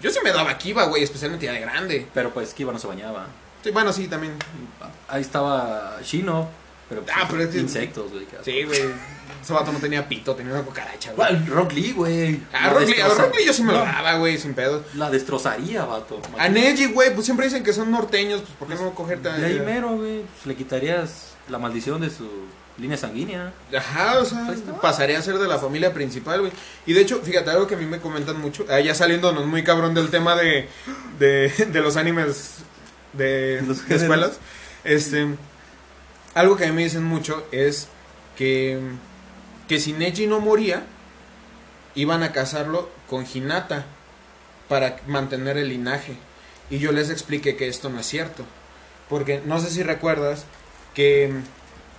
Yo sí me daba Kiba, güey, especialmente ya de grande.
Pero pues Kiba no se bañaba.
Sí, bueno, sí, también.
Ahí estaba Shino, pero, pues,
Ah, pero es que-
insectos, güey.
Sí, güey. Ese vato no tenía pito, tenía una cucaracha, güey.
¿Cuál? Rock Lee, güey.
Ah, Rock Lee, a Rock Lee yo sí me lo daba, güey, sin pedo.
La destrozaría, vato.
A Neji, güey, pues siempre dicen que son norteños, pues ¿por qué no cogerte a
De ahí mero, güey. pues, le quitarías la maldición de su línea sanguínea.
Ajá, o sea, pasaría a ser de la familia principal, güey. Y de hecho, fíjate, algo que a mí me comentan mucho, ah, ya saliéndonos muy cabrón del tema de, de, de los animes de,
Los
de escuelas, este, algo que a mí me dicen mucho es que, que si Neji no moría, iban a casarlo con Hinata para mantener el linaje. Y yo les expliqué que esto no es cierto. Porque no sé si recuerdas que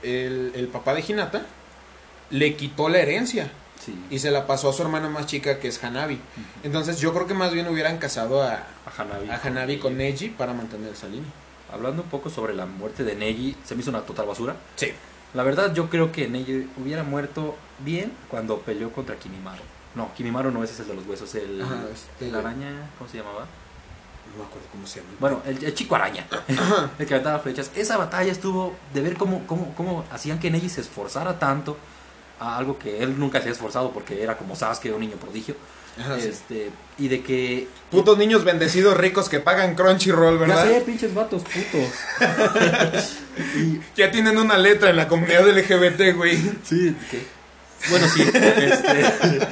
el, el papá de Hinata le quitó la herencia
Sí.
y se la pasó a su hermana más chica que es Hanabi. Entonces yo creo que más bien hubieran casado a,
A Hanabi.
a Hanabi con Neji para mantener esa línea.
Hablando un poco sobre la muerte de Neji, se me hizo una total basura.
Sí.
La verdad, yo creo que Neji hubiera muerto bien cuando peleó contra Kimimaro. No, Kimimaro no, ese es el de los huesos. El,
Ajá, este-
el araña, ¿cómo se llamaba?
No me acuerdo cómo se llama.
Bueno, el, el chico araña, el que aventaba flechas. Esa batalla estuvo de ver cómo, cómo, cómo hacían que Neji se esforzara tanto a algo que él nunca se había esforzado porque era como Sasuke, un niño prodigio.
Ajá, sí.
este, y de que...
Putos niños bendecidos ricos que pagan Crunchyroll,
Ya
¿verdad?
sé, pinches vatos putos. y,
Ya tienen una letra en la comunidad LGBT, güey.
Sí, ¿qué? Bueno, sí. este,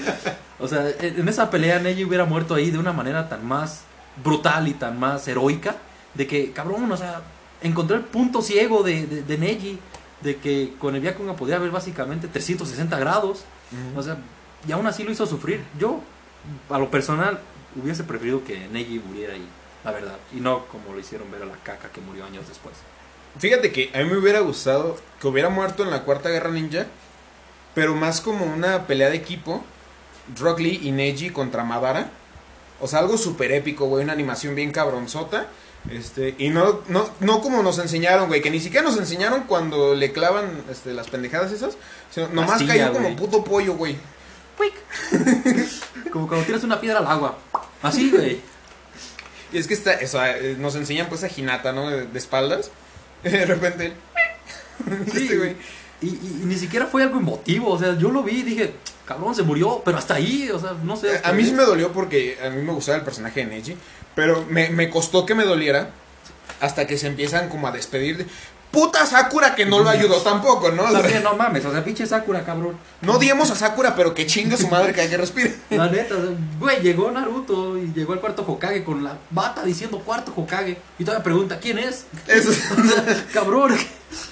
o sea, en esa pelea Neji hubiera muerto ahí de una manera tan más brutal y tan más heroica. De que, cabrón, o sea, encontró el punto ciego de, de, de Neji. De que con el Byakugan podía ver básicamente 360 grados. O sea, y aún así lo hizo sufrir. Yo, a lo personal, hubiese preferido que Neji muriera ahí, la verdad. Y no como lo hicieron ver a la caca que murió años después.
Fíjate que a mí me hubiera gustado que hubiera muerto en la Cuarta Guerra Ninja, pero más como una pelea de equipo, Rock Lee y Neji contra Madara. O sea, algo súper épico, güey, una animación bien cabronzota. Este, y no, no, no como nos enseñaron, güey, que ni siquiera nos enseñaron cuando le clavan este, las pendejadas esas, sino nomás cayó como
güey.
puto pollo, güey.
Como cuando tiras una piedra al agua. Así, güey.
Y es que está, o sea, eh, nos enseñan pues a Hinata, ¿no? De, de espaldas. De repente,
Sí,
este güey.
Y, y- y ni siquiera fue algo emotivo, o sea, yo lo vi y dije, cabrón, se murió, pero hasta ahí, o sea, no sé.
A mí sí me dolió porque a mí me gustaba el personaje de Neji, pero me, me costó que me doliera hasta que se empiezan como a despedir de puta Sakura que no lo ayudó tampoco, ¿no?
También, no mames, o sea, pinche Sakura, cabrón.
no odiemos a Sakura, pero que chingue su madre que hay que respire.
La neta, güey, llegó Naruto y llegó el cuarto Hokage con la bata diciendo cuarto Hokage. Y todavía pregunta, ¿quién es?
Eso
cabrón.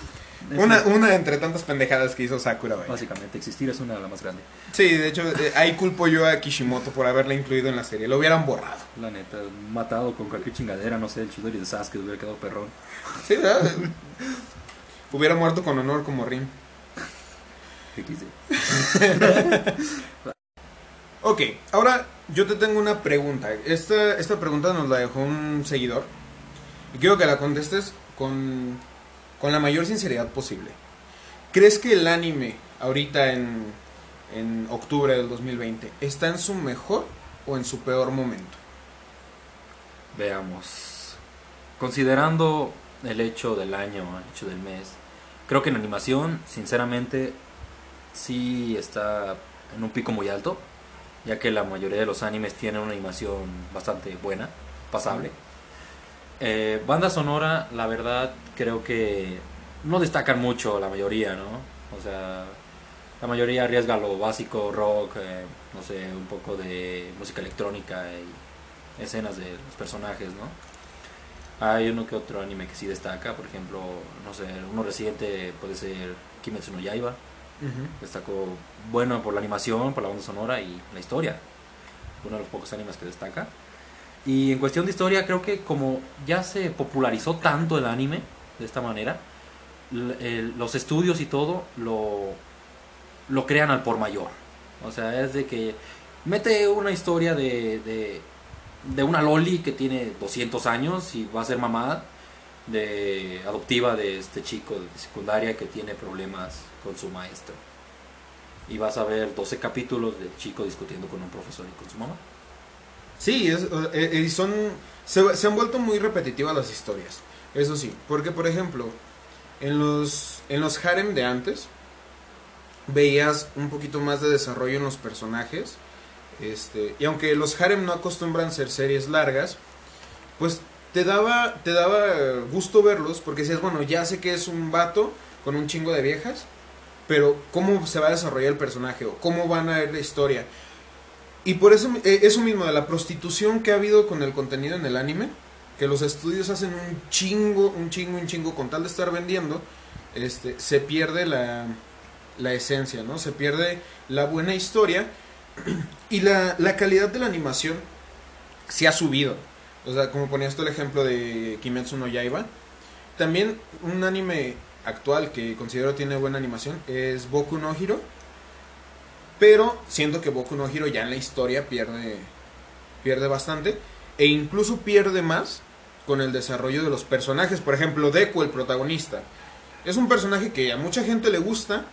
una, una entre tantas pendejadas que hizo Sakura, güey.
Básicamente, existir es una de las más grandes.
Sí, de hecho, eh, ahí culpo yo a Kishimoto por haberla incluido en la serie. Lo hubieran borrado.
La neta, matado con cualquier chingadera, no sé, el Chidori de Sasuke hubiera quedado perrón.
Sí, ¿verdad? Hubiera muerto con honor como Rin.
XD.
Ok, ahora yo te tengo una pregunta. Esta, esta pregunta nos la dejó un seguidor. Y quiero que la contestes con, con la mayor sinceridad posible. ¿Crees que el anime ahorita en, en octubre del 2020 está en su mejor o en su peor momento?
Veamos. Considerando el hecho del año, el hecho del mes, creo que en animación, sinceramente, sí está en un pico muy alto, ya que la mayoría de los animes tienen una animación bastante buena, pasable. Eh, banda sonora, la verdad, creo que no destacan mucho la mayoría, ¿no? O sea, la mayoría arriesga lo básico, rock, eh, no sé, un poco de música electrónica y escenas de los personajes, ¿no? Hay uno que otro anime que sí destaca, por ejemplo, no sé, uno reciente puede ser Kimetsu no Yaiba, destacó bueno por la animación, por la banda sonora y la historia. Uno de los pocos animes que destaca. Y en cuestión de historia, creo que como ya se popularizó tanto el anime de esta manera, los estudios y todo lo, lo crean al por mayor. O sea, es de que mete una historia de, de, una loli que tiene 200 años y va a ser mamá de adoptiva de este chico de secundaria que tiene problemas con su maestro. Y vas a ver 12 capítulos del chico discutiendo con un profesor y con su mamá.
Sí, es, eh, eh, son, se, se han vuelto muy repetitivas las historias. Eso sí, porque por ejemplo, en los, en los harem de antes, veías un poquito más de desarrollo en los personajes. Este, y aunque los harem no acostumbran ser series largas, pues te daba, te daba gusto verlos, porque decías, bueno, ya sé que es un vato con un chingo de viejas, pero cómo se va a desarrollar el personaje, o cómo van a ver la historia. Y por eso, eh, eso mismo de la prostitución que ha habido con el contenido en el anime, que los estudios hacen un chingo, un chingo, un chingo con tal de estar vendiendo, este, se pierde la, la esencia, ¿no? Se pierde la buena historia y la, la calidad de la animación se ha subido. O sea, como ponías tú el ejemplo de Kimetsu no Yaiba, también un anime actual que considero tiene buena animación es Boku no Hero. Pero siento que Boku no Hero ya en la historia pierde, pierde bastante. E incluso pierde más con el desarrollo de los personajes. Por ejemplo, Deku, el protagonista. Es un personaje que a mucha gente le gusta.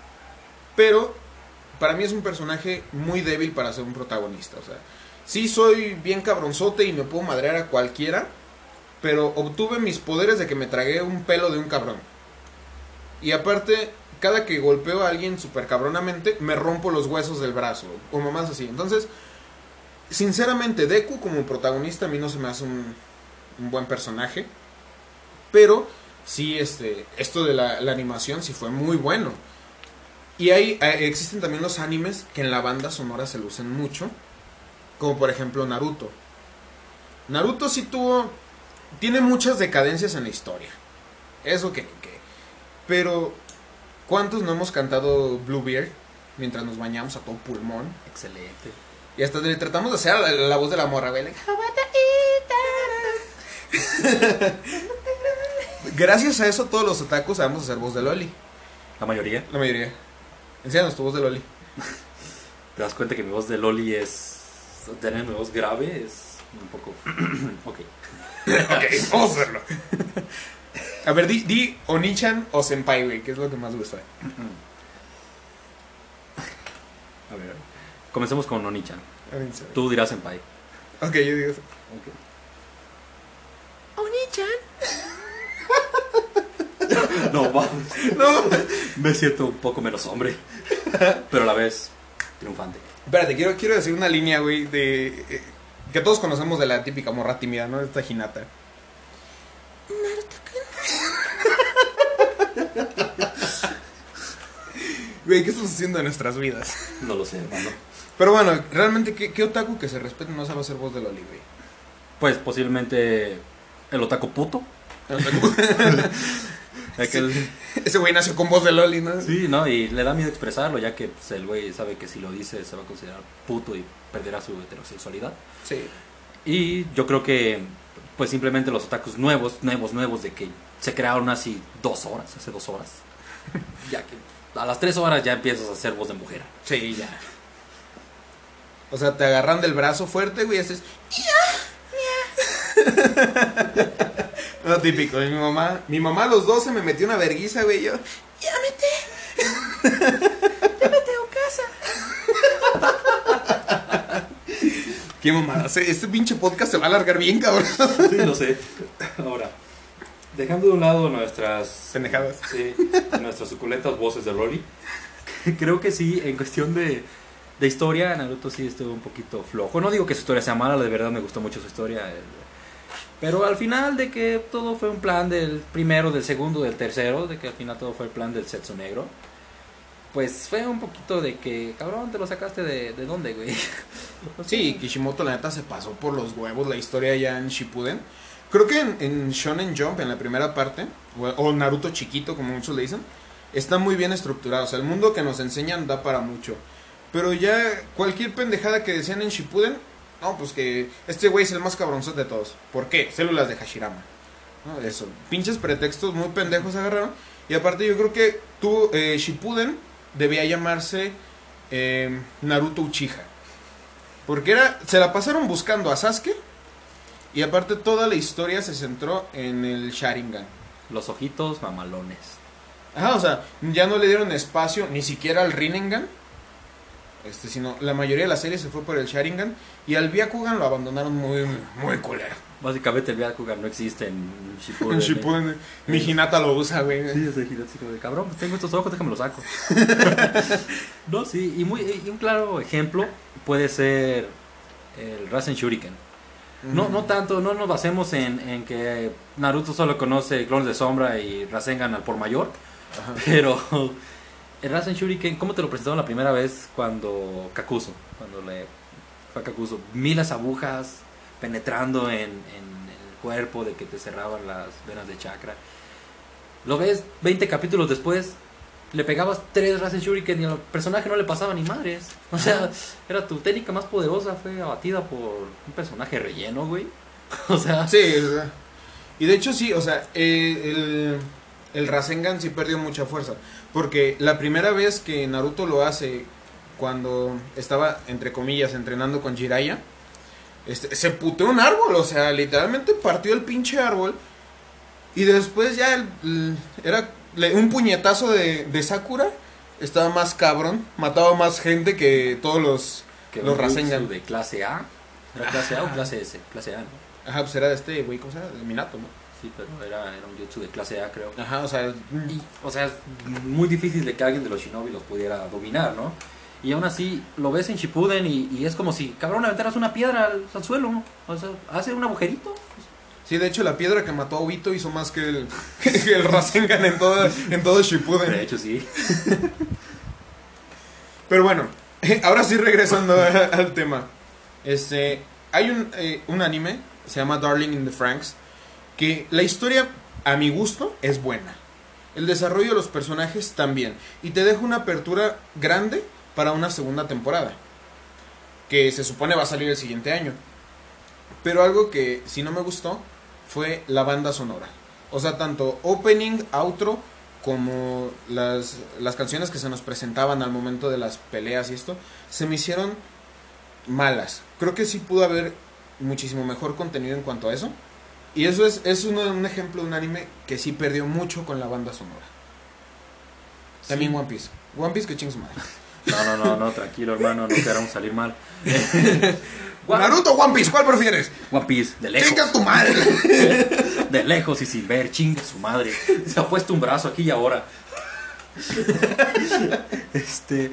Pero para mí es un personaje muy débil para ser un protagonista. O sea, sí soy bien cabronzote y me puedo madrear a cualquiera. Pero obtuve mis poderes de que me tragué un pelo de un cabrón. Y aparte, cada que golpeo a alguien super cabronamente, me rompo los huesos del brazo. O mamás así. Entonces, sinceramente, Deku como protagonista a mí no se me hace un, un buen personaje. Pero sí, este, esto de la, la animación sí fue muy bueno. Y hay, eh, existen también los animes que en la banda sonora se lucen mucho. Como por ejemplo Naruto. Naruto sí tuvo... Tiene muchas decadencias en la historia. Eso que... que pero... ¿Cuántos no hemos cantado Bluebeard mientras nos bañamos a todo pulmón?
Excelente.
Y hasta le tratamos de hacer la, la voz de la morra, güey. like, Gracias a eso todos los otakus sabemos hacer voz de Loli.
La mayoría.
La mayoría. Enséñanos tu voz de Loli.
¿Te das cuenta que mi voz de Loli es... Tener mi voz grave es un poco... ok.
ok, vamos a hacerlo. A ver, di, di Onichan o Senpai, güey, que es lo que más gusta.
A ver, comencemos con Onichan. Tú dirás Senpai.
Ok, yo digo eso.
No, vamos.
No.
Me siento un poco menos hombre. Pero a la vez triunfante.
Espérate, quiero, quiero decir una línea, güey, de... eh, que todos conocemos de la típica morra tímida, ¿no? Esta Hinata. Güey, ¿qué estamos haciendo en nuestras vidas?
No lo sé, hermano.
Pero bueno, realmente, ¿qué, qué otaku que se respete no sabe hacer voz de Loli, güey?
Pues posiblemente el otaku puto. Aquel-
Ese güey nació con voz de Loli, ¿no?
Sí, ¿no? Y le da miedo expresarlo, ya que pues, el güey sabe que si lo dice se va a considerar puto y perderá su heterosexualidad.
Sí.
Y yo creo que, pues simplemente los otakus nuevos, nuevos, nuevos, de que se crearon así dos horas, hace dos horas. ya que a las tres horas ya empiezas a hacer voz de mujer.
Sí, ya. O sea, te agarran del brazo fuerte, güey, y haces... No, típico, mi mamá, mi mamá a los 12 me metió una verguiza, güey, yo... ¡Ya mete! ¡Ya me tengo casa! Qué mamada, este pinche podcast se va a alargar bien, cabrón.
Sí, lo sé. Ahora, dejando de un lado nuestras
Pendejadas.
Sí, nuestras suculentas voces de Rolly. Creo que sí, en cuestión de, de historia, Naruto sí estuvo un poquito flojo. No digo que su historia sea mala, de verdad me gustó mucho su historia. Pero al final de que todo fue un plan del primero, del segundo, del tercero, de que al final todo fue el plan del sexo negro. Pues fue un poquito de que, cabrón, te lo sacaste de, de dónde, güey.
Sí, Kishimoto la neta se pasó por los huevos la historia ya en Shippuden. Creo que en, en Shonen Jump, en la primera parte, o, o Naruto chiquito, como muchos le dicen, está muy bien estructurado. O sea, el mundo que nos enseñan da para mucho. Pero ya cualquier pendejada que decían en Shippuden, no, pues que este güey es el más cabronzote de todos. ¿Por qué? Células de Hashirama. ¿No? Eso, pinches pretextos muy pendejos agarraron. Y aparte yo creo que tú, eh, Shippuden debía llamarse eh, Naruto Uchiha. Porque era, se la pasaron buscando a Sasuke. Y aparte toda la historia se centró en el Sharingan.
Los ojitos mamalones.
Ajá, o sea, ya no le dieron espacio ni siquiera al Rinnegan. Este, sino la mayoría de la serie se fue por el Sharingan. Y al Byakugan lo abandonaron muy, muy culero.
Básicamente el Byakugan no existe en Shippuden.
En Shippuden, mi Hinata lo usa, güey.
Sí, ese así como de cabrón, pues tengo estos ojos, déjame los saco. no, sí, y, muy, y un claro ejemplo puede ser el Rasen Shuriken. No, no tanto, no nos basemos en, en que Naruto solo conoce clones de sombra y Rasengan al por mayor,
Ajá.
pero el Rasen Shuriken, ¿cómo te lo presentaron la primera vez cuando Kakuzo? Cuando le fue a Kakuzo, miles agujas penetrando en, en el cuerpo de que te cerraban las venas de chakra. Lo ves 20 capítulos después, le pegabas tres Rasen Shuriken y al personaje no le pasaba ni madres. O sea, era tu técnica más poderosa, fue abatida por un personaje relleno, güey. O sea,
Sí, o sea, y de hecho sí, o sea, eh, el, el Rasengan sí perdió mucha fuerza. Porque la primera vez que Naruto lo hace, cuando estaba, entre comillas, entrenando con Jiraiya, este, se puteó un árbol, o sea, literalmente partió el pinche árbol. Y después ya el- el- era un puñetazo de, de Sakura, estaba más cabrón, mataba más gente que todos los...
que
los Rasengan.
de clase A. ¿Era clase A o clase S? Clase A, ¿no?
Ajá, pues era de este güey, ¿cómo se llama? De Minato, ¿no?
Sí, pero era, era un jutsu de clase A, creo.
Ajá, o sea,
o sea, es muy difícil de que alguien de los shinobi los pudiera dominar, ¿no? Y aún así lo ves en Shippuden y, y es como si, cabrón, aventaras una piedra al, al suelo, ¿no? O sea, hace un agujerito.
Sí, de hecho la piedra que mató a Obito hizo más que el, que el Rasengan en todo, en todo
De
Shippuden.
hecho, sí.
Pero bueno, ahora sí regresando a- al tema. Este, hay un, eh, un anime, se llama Darling in the Franks, que la historia, a mi gusto, es buena. El desarrollo de los personajes también. Y te deja una apertura grande para una segunda temporada. Que se supone va a salir el siguiente año. Pero algo que si no me gustó fue la banda sonora. O sea, tanto opening, outro, como las, las canciones que se nos presentaban al momento de las peleas y esto, se me hicieron malas. Creo que sí pudo haber muchísimo mejor contenido en cuanto a eso. Y eso es, es uno, un ejemplo de un anime que sí perdió mucho con la banda sonora. También One Piece. One Piece que chingos madre.
No, no, no, no, tranquilo, hermano, no queramos salir mal.
Naruto o One Piece, ¿cuál prefieres?
One Piece, de lejos.
Chinga tu madre.
De lejos y sin ver, chingue su madre. Se ha puesto un brazo aquí y ahora. Este,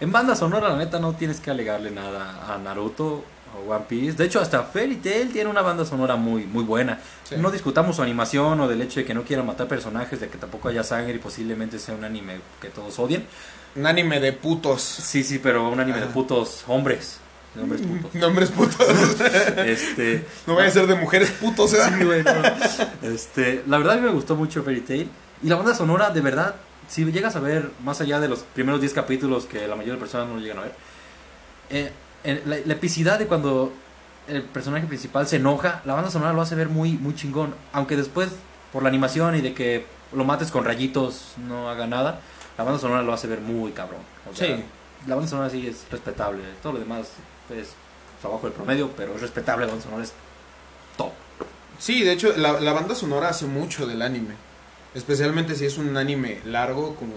en banda sonora, la neta, no tienes que alegarle nada a Naruto o One Piece. De hecho, hasta Fairy Tail tiene una banda sonora muy, muy buena.
Sí.
No discutamos su animación o del hecho de que no quieran matar personajes, de que tampoco haya sangre y posiblemente sea un anime que todos odien.
Un anime de putos.
Sí, sí, pero un anime de putos hombres. De hombres putos.
Nombres putos.
Este,
No vaya a ser de mujeres putos, ¿eh?
Sí, güey, no. Este, la verdad a mí me gustó mucho Fairy Tail. Y la banda sonora, de verdad, si llegas a ver, más allá de los primeros 10 capítulos que la mayoría de personas no llegan a ver, eh, la, la epicidad de cuando el personaje principal se enoja, la banda sonora lo hace ver muy, muy chingón. Aunque después, por la animación y de que lo mates con rayitos, no haga nada, la banda sonora lo hace ver muy cabrón. O sea,
Sí.
La banda sonora sí es respetable. Todo lo demás es abajo del promedio, pero es respetable. La banda sonora es top.
Sí, de hecho, la, la banda sonora hace mucho del anime. Especialmente si es un anime largo como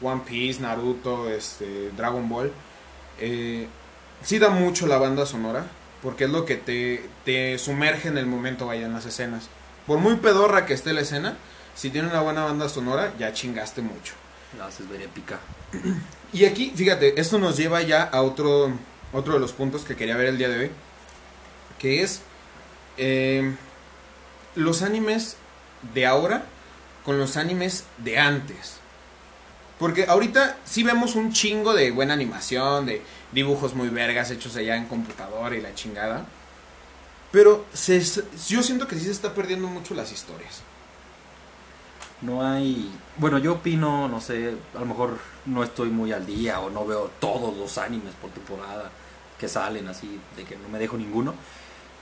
One Piece, Naruto, este, Dragon Ball. Eh, sí da mucho la banda sonora, porque es lo que te, te sumerge en el momento, vaya, en las escenas. Por muy pedorra que esté la escena, si tiene una buena banda sonora, ya chingaste mucho.
La haces ver épica.
Y aquí, fíjate, esto nos lleva ya a otro, otro de los puntos que quería ver el día de hoy, que es eh, los animes de ahora con los animes de antes. Porque ahorita sí vemos un chingo de buena animación, de dibujos muy vergas hechos allá en computadora y la chingada. Pero se, yo siento que sí se está perdiendo mucho las historias.
No hay. Bueno, yo opino, no sé, a lo mejor no estoy muy al día o no veo todos los animes por temporada que salen así, de que no me dejo ninguno.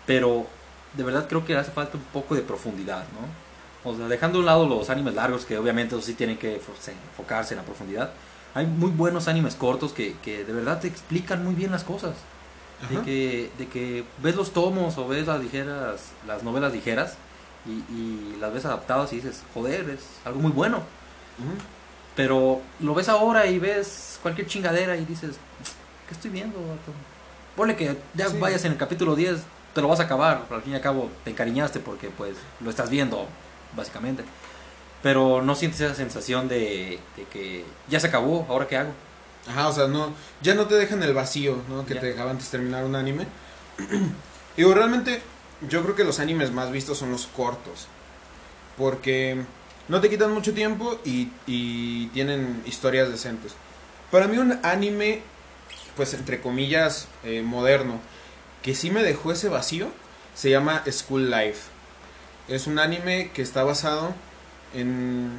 Pero de verdad creo que hace falta un poco de profundidad, ¿no? O sea, dejando a un lado los animes largos, que obviamente sí tienen que fo- enfocarse en la profundidad. Hay muy buenos animes cortos que, que de verdad te explican muy bien las cosas. De que, de que ves los tomos o ves las ligeras, las novelas ligeras y, y las ves adaptadas y dices, joder, es algo muy bueno. Pero lo ves ahora y ves cualquier chingadera y dices, ¿qué estoy viendo? vato?". Ponle que ya
Sí.
vayas en el capítulo 10, te lo vas a acabar, al fin y al cabo te encariñaste porque pues lo estás viendo, básicamente. Pero no sientes esa sensación de, de que ya se acabó, ¿ahora qué hago?
Ajá, o sea, no, ya no te dejan el vacío, ¿no? Que
Ya.
te dejaba antes de terminar un anime. Digo, realmente, yo creo que los animes más vistos son los cortos. Porque no te quitan mucho tiempo y, y tienen historias decentes. Para mí un anime, pues entre comillas, eh, moderno, que sí me dejó ese vacío, se llama School Life. Es un anime que está basado en,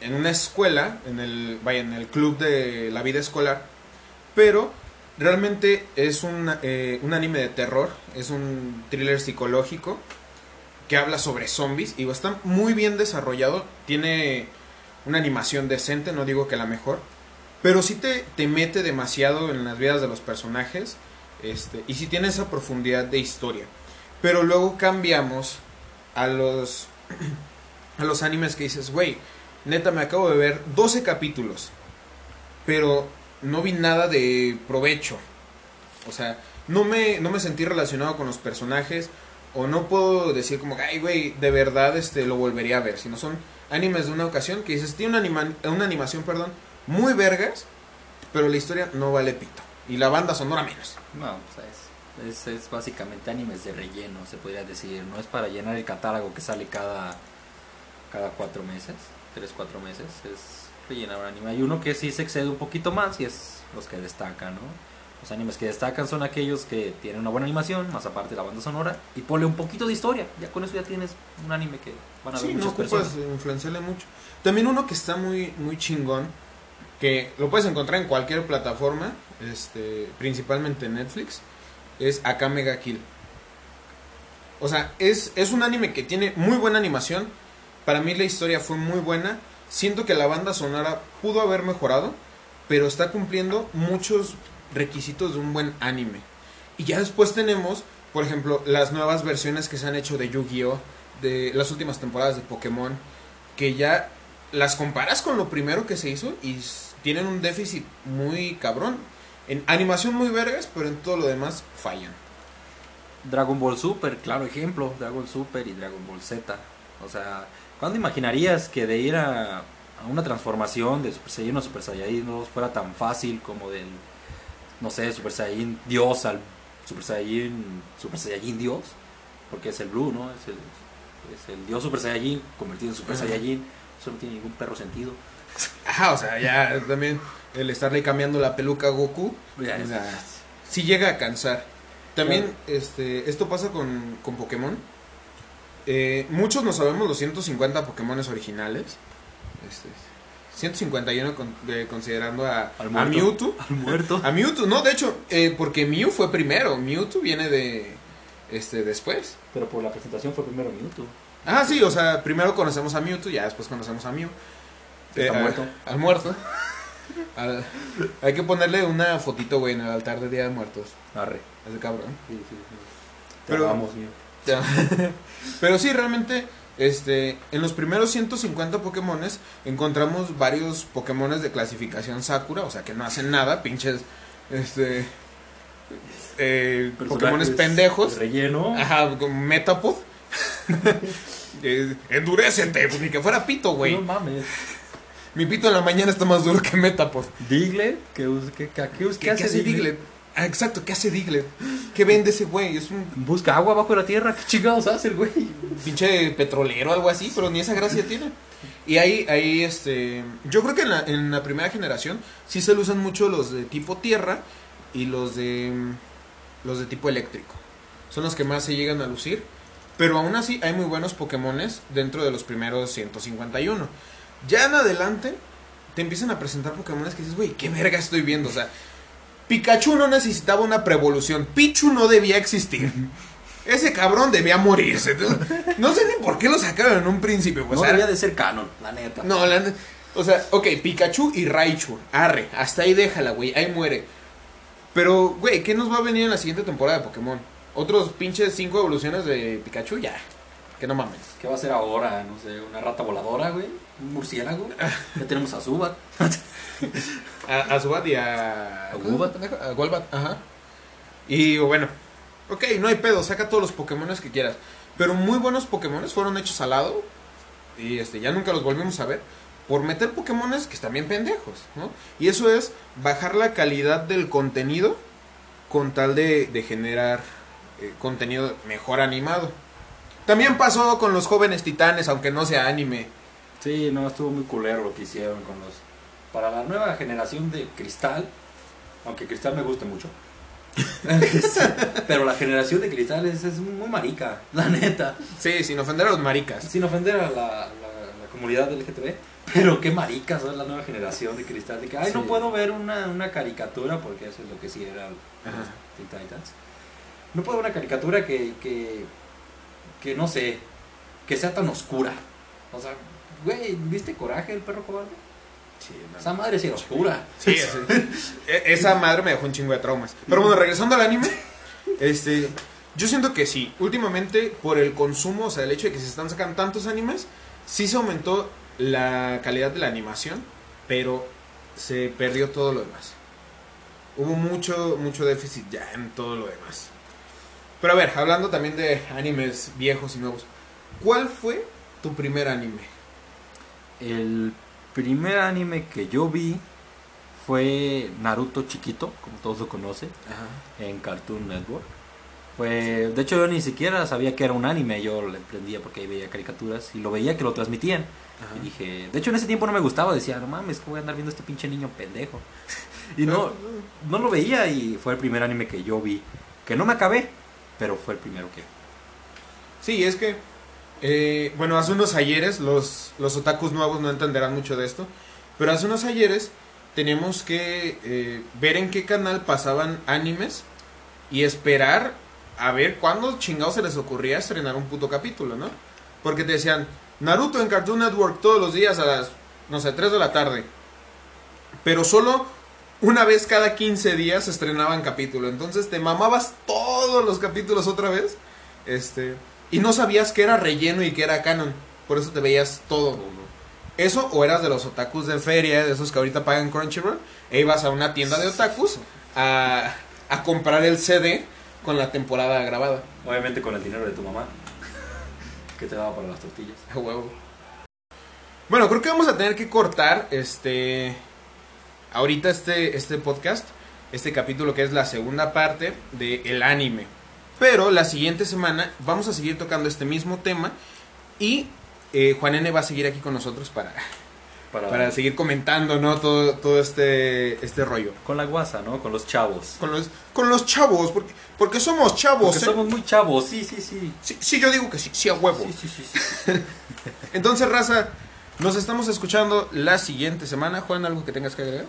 en una escuela, en el, vaya, en el club de la vida escolar, pero realmente es un, eh, un anime de terror, es un thriller psicológico que habla sobre zombies y está muy bien desarrollado, tiene una animación decente, no digo que la mejor, pero sí te, te mete demasiado en las vidas de los personajes este, y sí tiene esa profundidad de historia. Pero luego cambiamos a los, a los animes que dices, güey, neta me acabo de ver 12 capítulos, pero no vi nada de provecho. O sea, no me, no me sentí relacionado con los personajes o no puedo decir como, ay, güey, de verdad este, lo volvería a ver. Sino son animes de una ocasión que dices, tiene una, anima- una animación, perdón, muy vergas, pero la historia no vale pito. Y la banda sonora menos.
No, pues es, es, es básicamente animes de relleno, se podría decir. No es para llenar el catálogo que sale cada, cada cuatro meses, tres, cuatro meses. Es rellenar un anime. Hay uno que sí se excede un poquito más y es los que destacan, ¿no? Los animes que destacan son aquellos que tienen una buena animación, más aparte de la banda sonora, y ponle un poquito de historia. Ya con eso ya tienes un anime que van a ver
Sí, no
muchas
ocupas
personas.
influenciarle mucho. También uno que está muy, muy chingón, que lo puedes encontrar en cualquier plataforma, este, principalmente en Netflix, es Akame ga Kill. O sea, es, es un anime que tiene muy buena animación, Para mí la historia fue muy buena. Siento que la banda sonora pudo haber mejorado, pero está cumpliendo muchos requisitos de un buen anime. Y ya después tenemos, por ejemplo, las nuevas versiones que se han hecho de Yu-Gi-Oh! de las últimas temporadas de Pokémon, que ya las comparas con lo primero que se hizo y tienen un déficit muy cabrón. En animación muy vergas, pero en todo lo demás fallan.
Dragon Ball Super, claro ejemplo, Dragon Super y Dragon Ball Z. O sea, ¿cuándo imaginarías que de ir a, a una transformación de Super Saiyan o Super Saiyajin 2 fuera tan fácil como del, no sé, Super Saiyan Dios al Super Saiyan, Super Saiyajin Dios? Porque es el Blue, ¿no? Es el, es el Dios Super Saiyajin convertido en Super
Ajá.
Saiyajin. Eso no tiene ningún perro sentido.
Ajá, o sea, ya también el estarle cambiando la peluca a Goku,
Ya,
o sea, sí llega a cansar. También este, esto pasa con, con Pokémon. Eh, muchos no sabemos los 150 Pokémones originales. Este, 151 con- eh, considerando a,
Al
a. Mewtwo.
Al muerto.
A Mewtwo, no, de hecho, eh, porque Mew fue primero. Mewtwo viene de este después.
Pero por la presentación fue primero minuto.
Ah, sí, o sea, primero conocemos a Mewtwo, ya después conocemos a Mew.
Está
a-
muerto.
Al muerto. Al- hay que ponerle una fotito, güey, en el altar de Día de Muertos.
Arre.
Ese cabrón.
Sí, sí, sí.
Pero-
Pero vamos, mío.
Pero sí, realmente, este, en los primeros 150 Pokémones encontramos varios Pokémones de clasificación Sakura, o sea que no hacen nada, pinches, este, eh, Pokémones pendejos.
de Relleno.
Ajá, Metapod. Endurécete, pues ni que fuera pito, güey.
No mames.
Mi pito en la mañana está más duro que Metapod.
Diglett, ¿qué, qué, qué, qué, us-
¿Qué, qué hace Diglett? Ah, exacto, ¿qué hace Diglett? ¿Qué vende ese güey? Es un
Busca agua bajo la tierra. ¿Qué chingados hace el güey?
pinche petrolero o algo así, pero ni esa gracia tiene. Y ahí, ahí, este, yo creo que en la, en la primera generación sí se le usan mucho los de tipo tierra y los de, los de tipo eléctrico. Son los que más se llegan a lucir. Pero aún así hay muy buenos Pokémones dentro de los primeros 151. Ya en adelante te empiezan a presentar Pokémones que dices, güey, qué verga estoy viendo. O sea, Pikachu no necesitaba una prevolución. Pichu no debía existir. Ese cabrón debía morirse. No sé ni por qué lo sacaron en un principio. Pues,
no debería de ser canon, la neta.
no, la- o sea, ok, Pikachu y Raichu, arre, hasta ahí déjala, güey, ahí muere. Pero, güey, ¿qué nos va a venir en la siguiente temporada de Pokémon? Otros pinches cinco evoluciones de Pikachu, ya. Que no mames.
¿Qué va a ser ahora? No sé, una rata voladora, güey. Un murciélago. Ya tenemos a Zubat.
A, a Zubat y a...
¿A Golbat?
A Golbat, ajá. Y bueno, ok, no hay pedo, saca todos los Pokémones que quieras. Pero muy buenos Pokémones fueron hechos al lado. Y este, ya nunca los volvimos a ver. Por meter Pokémones que están bien pendejos, ¿no? Y eso es bajar la calidad del contenido con tal de, de generar eh, contenido mejor animado. También pasó con los jóvenes titanes, aunque no sea anime.
Sí, no, estuvo muy culero lo que hicieron con los... Para la nueva generación de Cristal, aunque Cristal me guste mucho. Pero la generación de Cristal es, es muy marica, la neta.
Sí, sin ofender a los maricas.
Sin ofender a la, la- la comunidad LGTB, pero qué maricas son la nueva generación de Cristal. De que, ay, no puedo ver una, una caricatura, porque eso es lo que sí era. Teen Titans. No puedo ver una caricatura que, que, que no sé, que sea tan oscura. O sea, güey, ¿viste Coraje, el perro cobarde?
Sí,
Esa madre sí era oscura.
Sí. E- Esa madre me dejó un chingo de traumas. Pero bueno, regresando al anime, este, yo siento que sí. Últimamente, por el consumo, o sea, el hecho de que se están sacando tantos animes, sí se aumentó la calidad de la animación, pero se perdió todo lo demás. Hubo mucho, mucho déficit ya en todo lo demás. Pero a ver, hablando también de animes viejos y nuevos, ¿cuál fue tu primer anime?
El primer anime que yo vi fue Naruto chiquito, como todos lo conocen, en Cartoon Network. Fue, de hecho yo ni siquiera sabía que era un anime, yo le prendía porque ahí veía caricaturas y lo veía que lo transmitían. Y dije, de hecho en ese tiempo no me gustaba, decía, no mames, que voy a andar viendo este pinche niño pendejo. y no, no lo veía y fue el primer anime que yo vi, que no me acabé, pero fue el primero que...
Sí, es que, eh, bueno, hace unos ayeres, los, los otakus nuevos no entenderán mucho de esto, pero hace unos ayeres teníamos que eh, ver en qué canal pasaban animes y esperar a ver cuándo chingados se les ocurría estrenar un puto capítulo, ¿no? Porque te decían, Naruto en Cartoon Network todos los días a las, no sé, 3 de la tarde. Pero solo una vez cada 15 días se estrenaban capítulo. Entonces te mamabas todos los capítulos otra vez. Este, y no sabías que era relleno y que era canon. Por eso te veías todo. Eso o eras de los otakus de feria, de esos que ahorita pagan Crunchyroll, e ibas a una tienda de otakus a, a comprar el CD con la temporada grabada.
Obviamente con el dinero de tu mamá. Que te daba para las tortillas.
A huevo. Bueno, creo que vamos a tener que cortar este ahorita este, este podcast, este capítulo que es la segunda parte del el anime. Pero la siguiente semana vamos a seguir tocando este mismo tema y eh, Juan N va a seguir aquí con nosotros para,
Para,
para seguir comentando, ¿no? Todo, todo este, este rollo.
Con la guasa, ¿no? Con los chavos.
Con los, con los chavos, porque, porque somos chavos.
Porque
¿eh?
somos muy chavos, sí, sí, sí.
Sí, sí, yo digo que sí, sí a huevo.
Sí, sí, sí.
Entonces, raza, nos estamos escuchando la siguiente semana. Juan, ¿algo que tengas que agregar?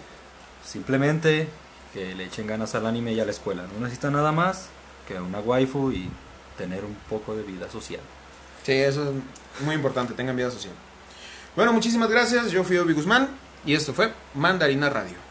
Simplemente que le echen ganas al anime y a la escuela. No necesitan nada más que una waifu y tener un poco de vida social.
Sí, eso es muy importante, tengan vida social. Bueno, muchísimas gracias. Yo fui Obi Guzmán y esto fue Mandarina Radio.